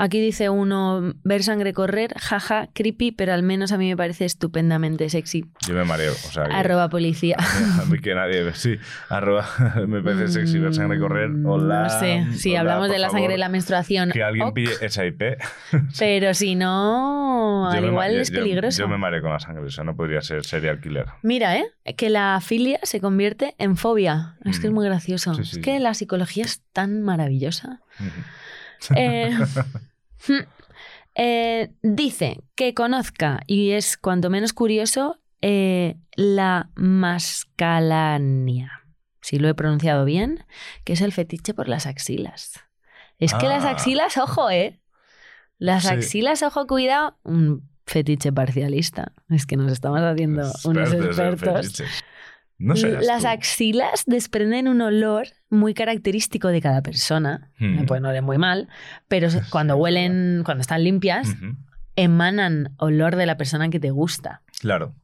F: Aquí dice uno, ver sangre correr, jaja, creepy, pero al menos a mí me parece estupendamente sexy.
E: Yo me mareo. O sea, que-
F: Arroba policía.
E: A mí que nadie. Sí, arroba, me parece sexy ver sangre correr. Hola.
F: Mm, No sé, si
E: hola,
F: hablamos de la sangre y la menstruación.
E: Que alguien
F: ok,
E: pille esa IP.
F: Pero si no,
E: Yo
F: al igual es
E: yo-
F: peligroso.
E: Yo, me mareo con la sangre, eso no podría ser serial killer.
F: Mira, ¿eh? Que la filia se convierte en fobia. Es que es
E: Mm.
F: muy gracioso.
E: Sí,
F: es que
E: sí.
F: la psicología es tan maravillosa. Hmm. Eh, dice que conozca, y es cuanto menos curioso, eh, la mascalania. Si lo he pronunciado bien, que es el fetiche por las axilas. Es que las
E: Ah.
F: axilas, ojo, ¿eh? Las
E: Sí.
F: axilas, ojo, cuidado. Un fetiche parcialista. Es que nos estamos haciendo unos
E: expertos. No.
F: Las axilas desprenden un olor muy característico de cada persona.
E: Hmm.
F: Me pueden oler muy mal, pero cuando huelen, cuando están limpias, emanan olor de la persona que te gusta.
E: Claro,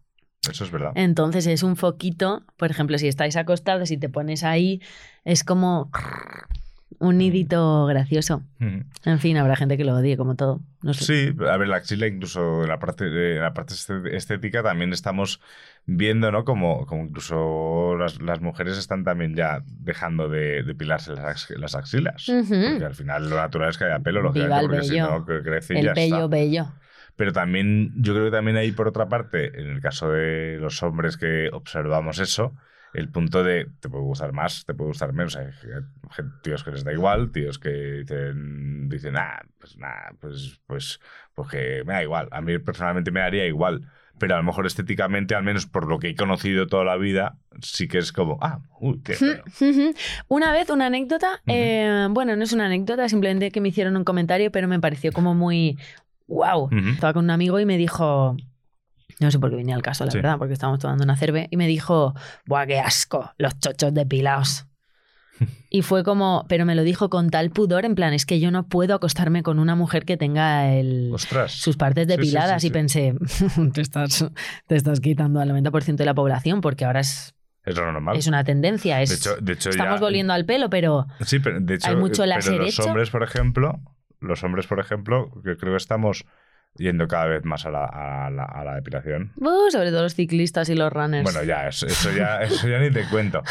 E: eso es verdad.
F: Entonces es un foquito, por ejemplo, si estáis acostados y te pones ahí, es como un nidito gracioso.
E: Ujú.
F: En fin, habrá gente que lo odie como todo. No sé.
E: Sí, a ver, la axila incluso en la parte, en la parte este- estética también estamos viendo, ¿no? Como, como incluso las, las mujeres están también ya dejando de depilarse las, las axilas.
F: Ujú.
E: Porque al final lo natural es que haya pelo, lógicamente,
F: el
E: porque si no cre- crece y
F: El
E: ya
F: bello,
E: está.
F: bello.
E: Pero también, yo creo que también hay por otra parte, en el caso de los hombres que observamos eso, el punto de te puede gustar más, te puede gustar menos. Hay tíos que les da igual, tíos que dicen, dicen ah, pues nada, pues, pues, pues que me da igual. A mí personalmente me daría igual. Pero a lo mejor estéticamente, al menos por lo que he conocido toda la vida, sí que es como, ah, uy, qué.
F: Ujú. Una vez, una anécdota, eh, bueno, no es una anécdota, simplemente que me hicieron un comentario, pero me pareció como muy wow. Estaba con un amigo y me dijo, no sé por qué venía al caso, la
E: Sí.
F: verdad, porque estábamos tomando una cerve, y me dijo, ¡buah, qué asco! Los chochos depilados. Y fue como, pero me lo dijo con tal pudor, en plan, es que yo no puedo acostarme con una mujer que tenga el,
E: Ostras.
F: sus partes
E: sí,
F: depiladas.
E: sí,
F: Y pensé, te estás, te estás quitando al 90% de la población, porque ahora es,
E: Es lo normal.
F: es una tendencia. Es,
E: de hecho, de hecho
F: estamos
E: ya-
F: volviendo al pelo, pero
E: Sí, pero de hecho,
F: Hay mucho
E: eh,
F: láser
E: pero los
F: hecho.
E: hombres, por ejemplo, los hombres, por ejemplo, que creo que estamos yendo cada vez más a la, a la, a la depilación.
F: uh, sobre todo los ciclistas y los runners.
E: Bueno, ya, eso, eso ya, eso ya ni te cuento.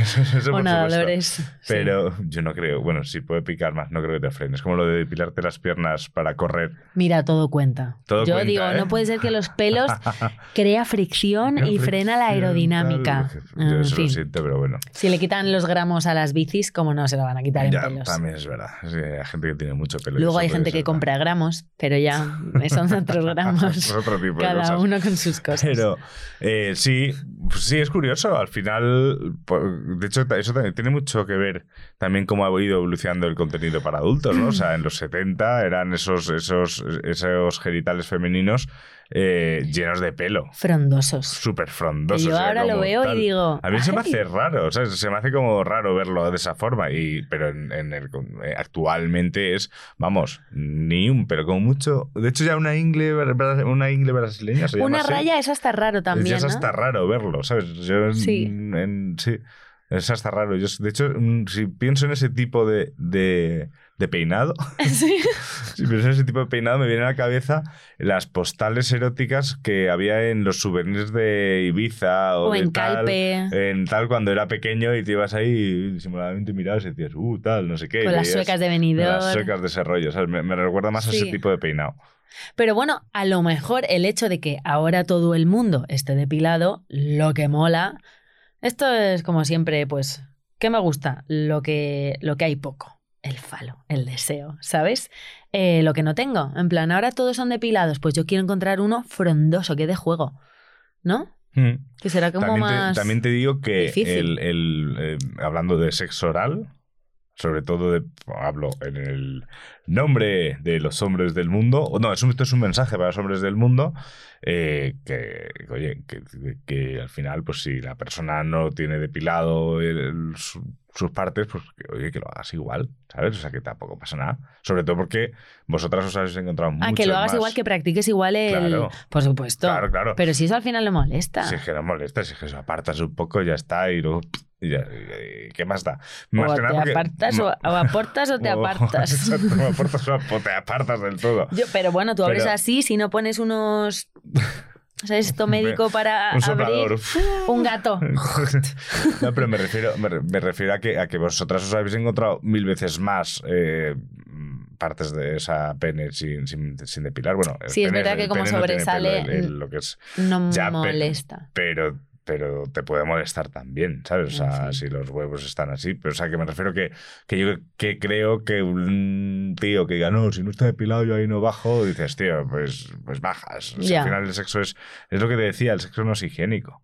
E: Eso, eso por supuesto.
F: sí.
E: Pero yo no creo, bueno, si puede picar más, no creo que te frenes. Es como lo de depilarte las piernas para correr.
F: Mira, todo cuenta.
E: Todo
F: Yo
E: cuenta,
F: digo,
E: ¿eh?
F: no puede ser que los pelos crea fricción y frena la aerodinámica.
E: Yo
F: En
E: eso lo siento, pero bueno.
F: si le quitan los gramos a las bicis, ¿cómo no se lo van a quitar en pelos?
E: también es verdad. Hay gente que tiene mucho pelo.
F: Luego hay gente que compra gramos, pero ya son otros gramos.
E: Es otro tipo de
F: Cada
E: cosas.
F: uno con sus cosas.
E: Pero eh, sí, pues sí, es curioso. Al final, po- de hecho, eso también tiene mucho que ver también cómo ha ido evolucionando el contenido para adultos, ¿no? O sea, en los 70 eran esos, esos, esos genitales femeninos eh, llenos de pelo.
F: Frondosos.
E: Súper frondosos.
F: yo
E: era
F: ahora lo veo
E: tal.
F: y digo.
E: A mí se me hace raro, se me hace como raro verlo de esa forma, y, pero en, en el, eh, actualmente es, vamos, ni un, pero como mucho, de hecho ya una ingle, una ingle brasileña se
F: Una raya es hasta raro también.
E: Es
F: ¿no?
E: hasta raro verlo, ¿sabes? Yo en-
F: Sí.
E: en- sí. Eso está raro. Yo, de hecho, mm, si pienso en ese tipo de, de, de peinado,
F: Sí.
E: si pienso en ese tipo de peinado, me vienen a la cabeza las postales eróticas que había en los souvenirs de Ibiza o,
F: O
E: de
F: en
E: tal,
F: Calpe.
E: En tal, cuando era pequeño y te ibas ahí y disimuladamente mirabas y decías, uh, tal, no sé qué.
F: Con las
E: veías
F: suecas de Benidorm.
E: Las suecas de ese rollo. ¿sabes? Me, me recuerda más a ese tipo de peinado.
F: Pero bueno, a lo mejor el hecho de que ahora todo el mundo esté depilado, lo que mola. Esto es como siempre, pues, ¿qué me gusta? Lo que, lo que hay poco. El falo, el deseo, ¿sabes? Eh, lo que no tengo. En plan, ahora todos son depilados, pues yo quiero encontrar uno frondoso, que de juego. ¿No?
E: Mm.
F: Que será como
E: también,
F: más.
E: te, también te digo que el, el, eh, hablando de sexo oral, sobre todo de, hablo en el nombre de los hombres del mundo, o no, es un- esto es un mensaje para los hombres del mundo, eh, que, oye, que, que al final, pues si la persona no tiene depilado el- su- sus partes, pues que, oye, que lo hagas igual, ¿sabes? O sea, que tampoco pasa nada. Sobre todo porque vosotras os habéis encontrado
F: Ah, que lo hagas
E: más.
F: igual, que practiques igual el.
E: Claro.
F: Por supuesto.
E: Claro, claro.
F: Pero si eso al final le molesta.
E: Si es que no molesta, si es que se apartas un poco, ya está, y luego. ¿Qué más da?
F: o
E: Más que
F: te
E: nada porque-
F: apartas o, o aportas o te
E: o-
F: apartas.
E: O aportas o te apartas del todo.
F: Yo, pero bueno, tú abres
E: Pero-
F: así, si no pones unos. ¿Sabes? Esto médico para
E: Un
F: abrir un gato.
E: no, pero me refiero, me, re- me refiero a, que, a que vosotras os habéis encontrado mil veces más eh, partes de esa pene sin, sin, sin depilar. Bueno,
F: Sí, es
E: pene-
F: verdad
E: el
F: que como
E: no
F: sobresale,
E: pelo, el- el- lo que es
F: No
E: Ya, pe-
F: molesta.
E: pero pero te puede molestar también, ¿sabes? O sea, si los huevos están así. Pero, o sea, que me refiero que, que yo que creo que un tío que diga, no, si no está depilado yo ahí no bajo, dices, tío, pues, pues bajas. O sea, al final el sexo es, es lo que te decía, el sexo no es higiénico.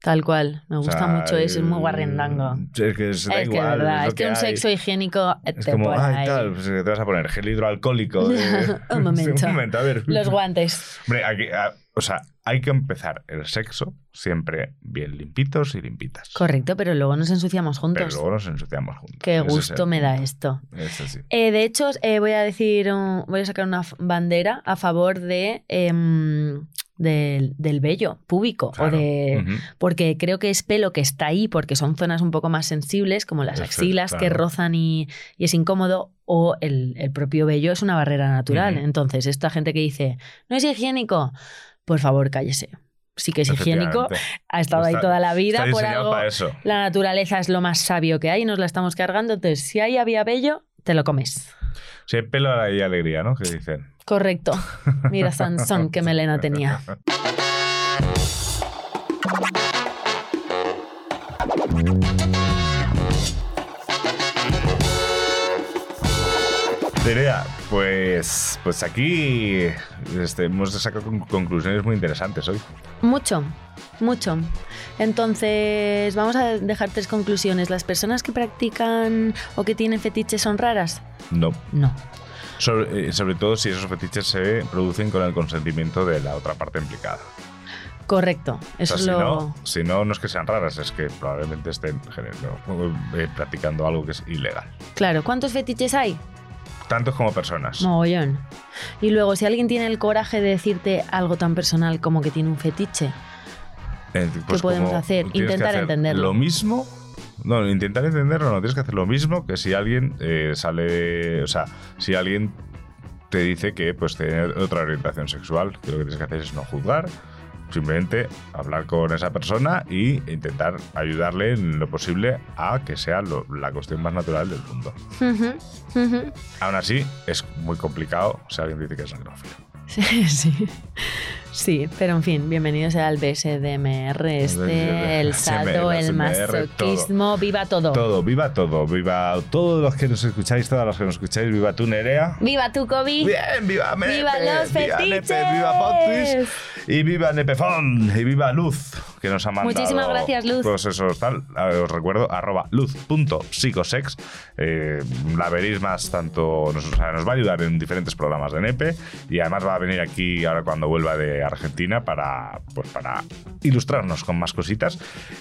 F: Tal cual. Me
E: O
F: gusta
E: sea,
F: mucho eso, es muy guarrendango.
E: Es que es, da
F: Es que
E: igual,
F: es verdad,
E: es,
F: que un
E: hay.
F: sexo higiénico eh,
E: Es
F: te
E: como, ay, tal, pues te vas a poner gel hidroalcohólico. eh.
F: Un momento.
E: un momento, a ver.
F: Los guantes.
E: Hombre, aquí, a- o sea, hay que empezar el sexo siempre bien limpitos y limpitas.
F: Correcto, pero luego nos ensuciamos
E: Pero
F: juntos.
E: luego nos ensuciamos juntos.
F: Qué
E: Ese
F: gusto me da esto.
E: Sí.
F: Eh, de hecho, eh, voy a decir, voy a sacar una bandera a favor de em, del, del vello púbico
E: Claro.
F: o de porque creo que es pelo que está ahí porque son zonas un poco más sensibles como las axilas que rozan y, y es incómodo o el, el propio vello es una barrera natural. Entonces, esta gente que dice no es higiénico, por favor cállese. Sí que es higiénico, ha estado ahí toda la vida por algo.
E: eso.
F: La naturaleza es lo más sabio que hay y nos la estamos cargando. Entonces, si ahí había vello, te lo comes.
E: Si hay pelo hay alegría, ¿no? Que dicen.
F: Correcto. Mira, Sansón, qué melena tenía.
E: Terea, pues, pues aquí este, hemos sacado con- conclusiones muy interesantes hoy.
F: Mucho, mucho. Entonces, vamos a dejar tres conclusiones. ¿Las personas que practican o que tienen fetiches son raras?
E: No.
F: No.
E: Sobre, eh, sobre todo si esos fetiches se producen con el consentimiento de la otra parte implicada.
F: Correcto. Eso
E: o sea,
F: es
E: si,
F: lo.
E: no, si no, no es que sean raras, es que probablemente estén generando- eh, practicando algo que es ilegal.
F: Claro, ¿cuántos fetiches hay?
E: Tantos como personas.
F: Mogollón. Y luego, si alguien tiene el coraje de decirte algo tan personal como que tiene un fetiche,
E: Eh, pues
F: podemos
E: como
F: hacer? Intentar
E: hacer
F: entenderlo.
E: Lo mismo. No, intentar entenderlo, no. Tienes que hacer lo mismo que si alguien eh, sale. O sea, si alguien te dice que pues tiene otra orientación sexual, que lo que tienes que hacer es no juzgar. Simplemente hablar con esa persona y intentar ayudarle en lo posible a que sea lo- la cuestión más natural del mundo. Aún así, es muy complicado si alguien dice que es necrófilo.
F: Sí, sí. Sí, pero en fin, bienvenidos al BSDMR, este, el salto, el masoquismo, viva todo.
E: Todo, viva todo, viva todos los que nos escucháis, todas las que nos escucháis, viva tú, Nerea.
F: ¡Viva tu COVID!
E: Bien, viva Mepe,
F: ¡Viva los
E: viva
F: fetiches!
E: Nepe, viva Potris y viva Nepefón y viva Luz, que nos ha mandado.
F: Muchísimas gracias, Luz.
E: Pues eso, tal, os recuerdo, arroba luz.psicosex. Eh, la veréis más tanto, nos, o sea, nos va a ayudar en diferentes programas de Nepe y además va a venir aquí ahora cuando vuelva de Argentina para, pues, para ilustrarnos con más cositas.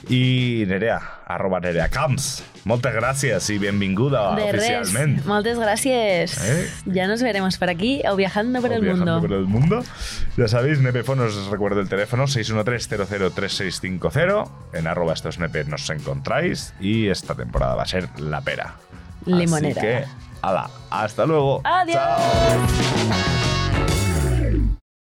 E: Y Nerea, arroba Nerea Camps. Muchas gracias y bienvenida oficialmente.
F: Moltes gràcies.
E: Eh?
F: Ya nos veremos por aquí o viajando por el
E: Viajando
F: mundo.
E: por el mundo. Ya sabéis, Nepefon os recuerdo el teléfono 613-003650. En arroba estos nepe nos encontráis y esta temporada va a ser la pera.
F: Limonera.
E: Así que, ala, hasta luego.
F: Adiós.
E: Chao.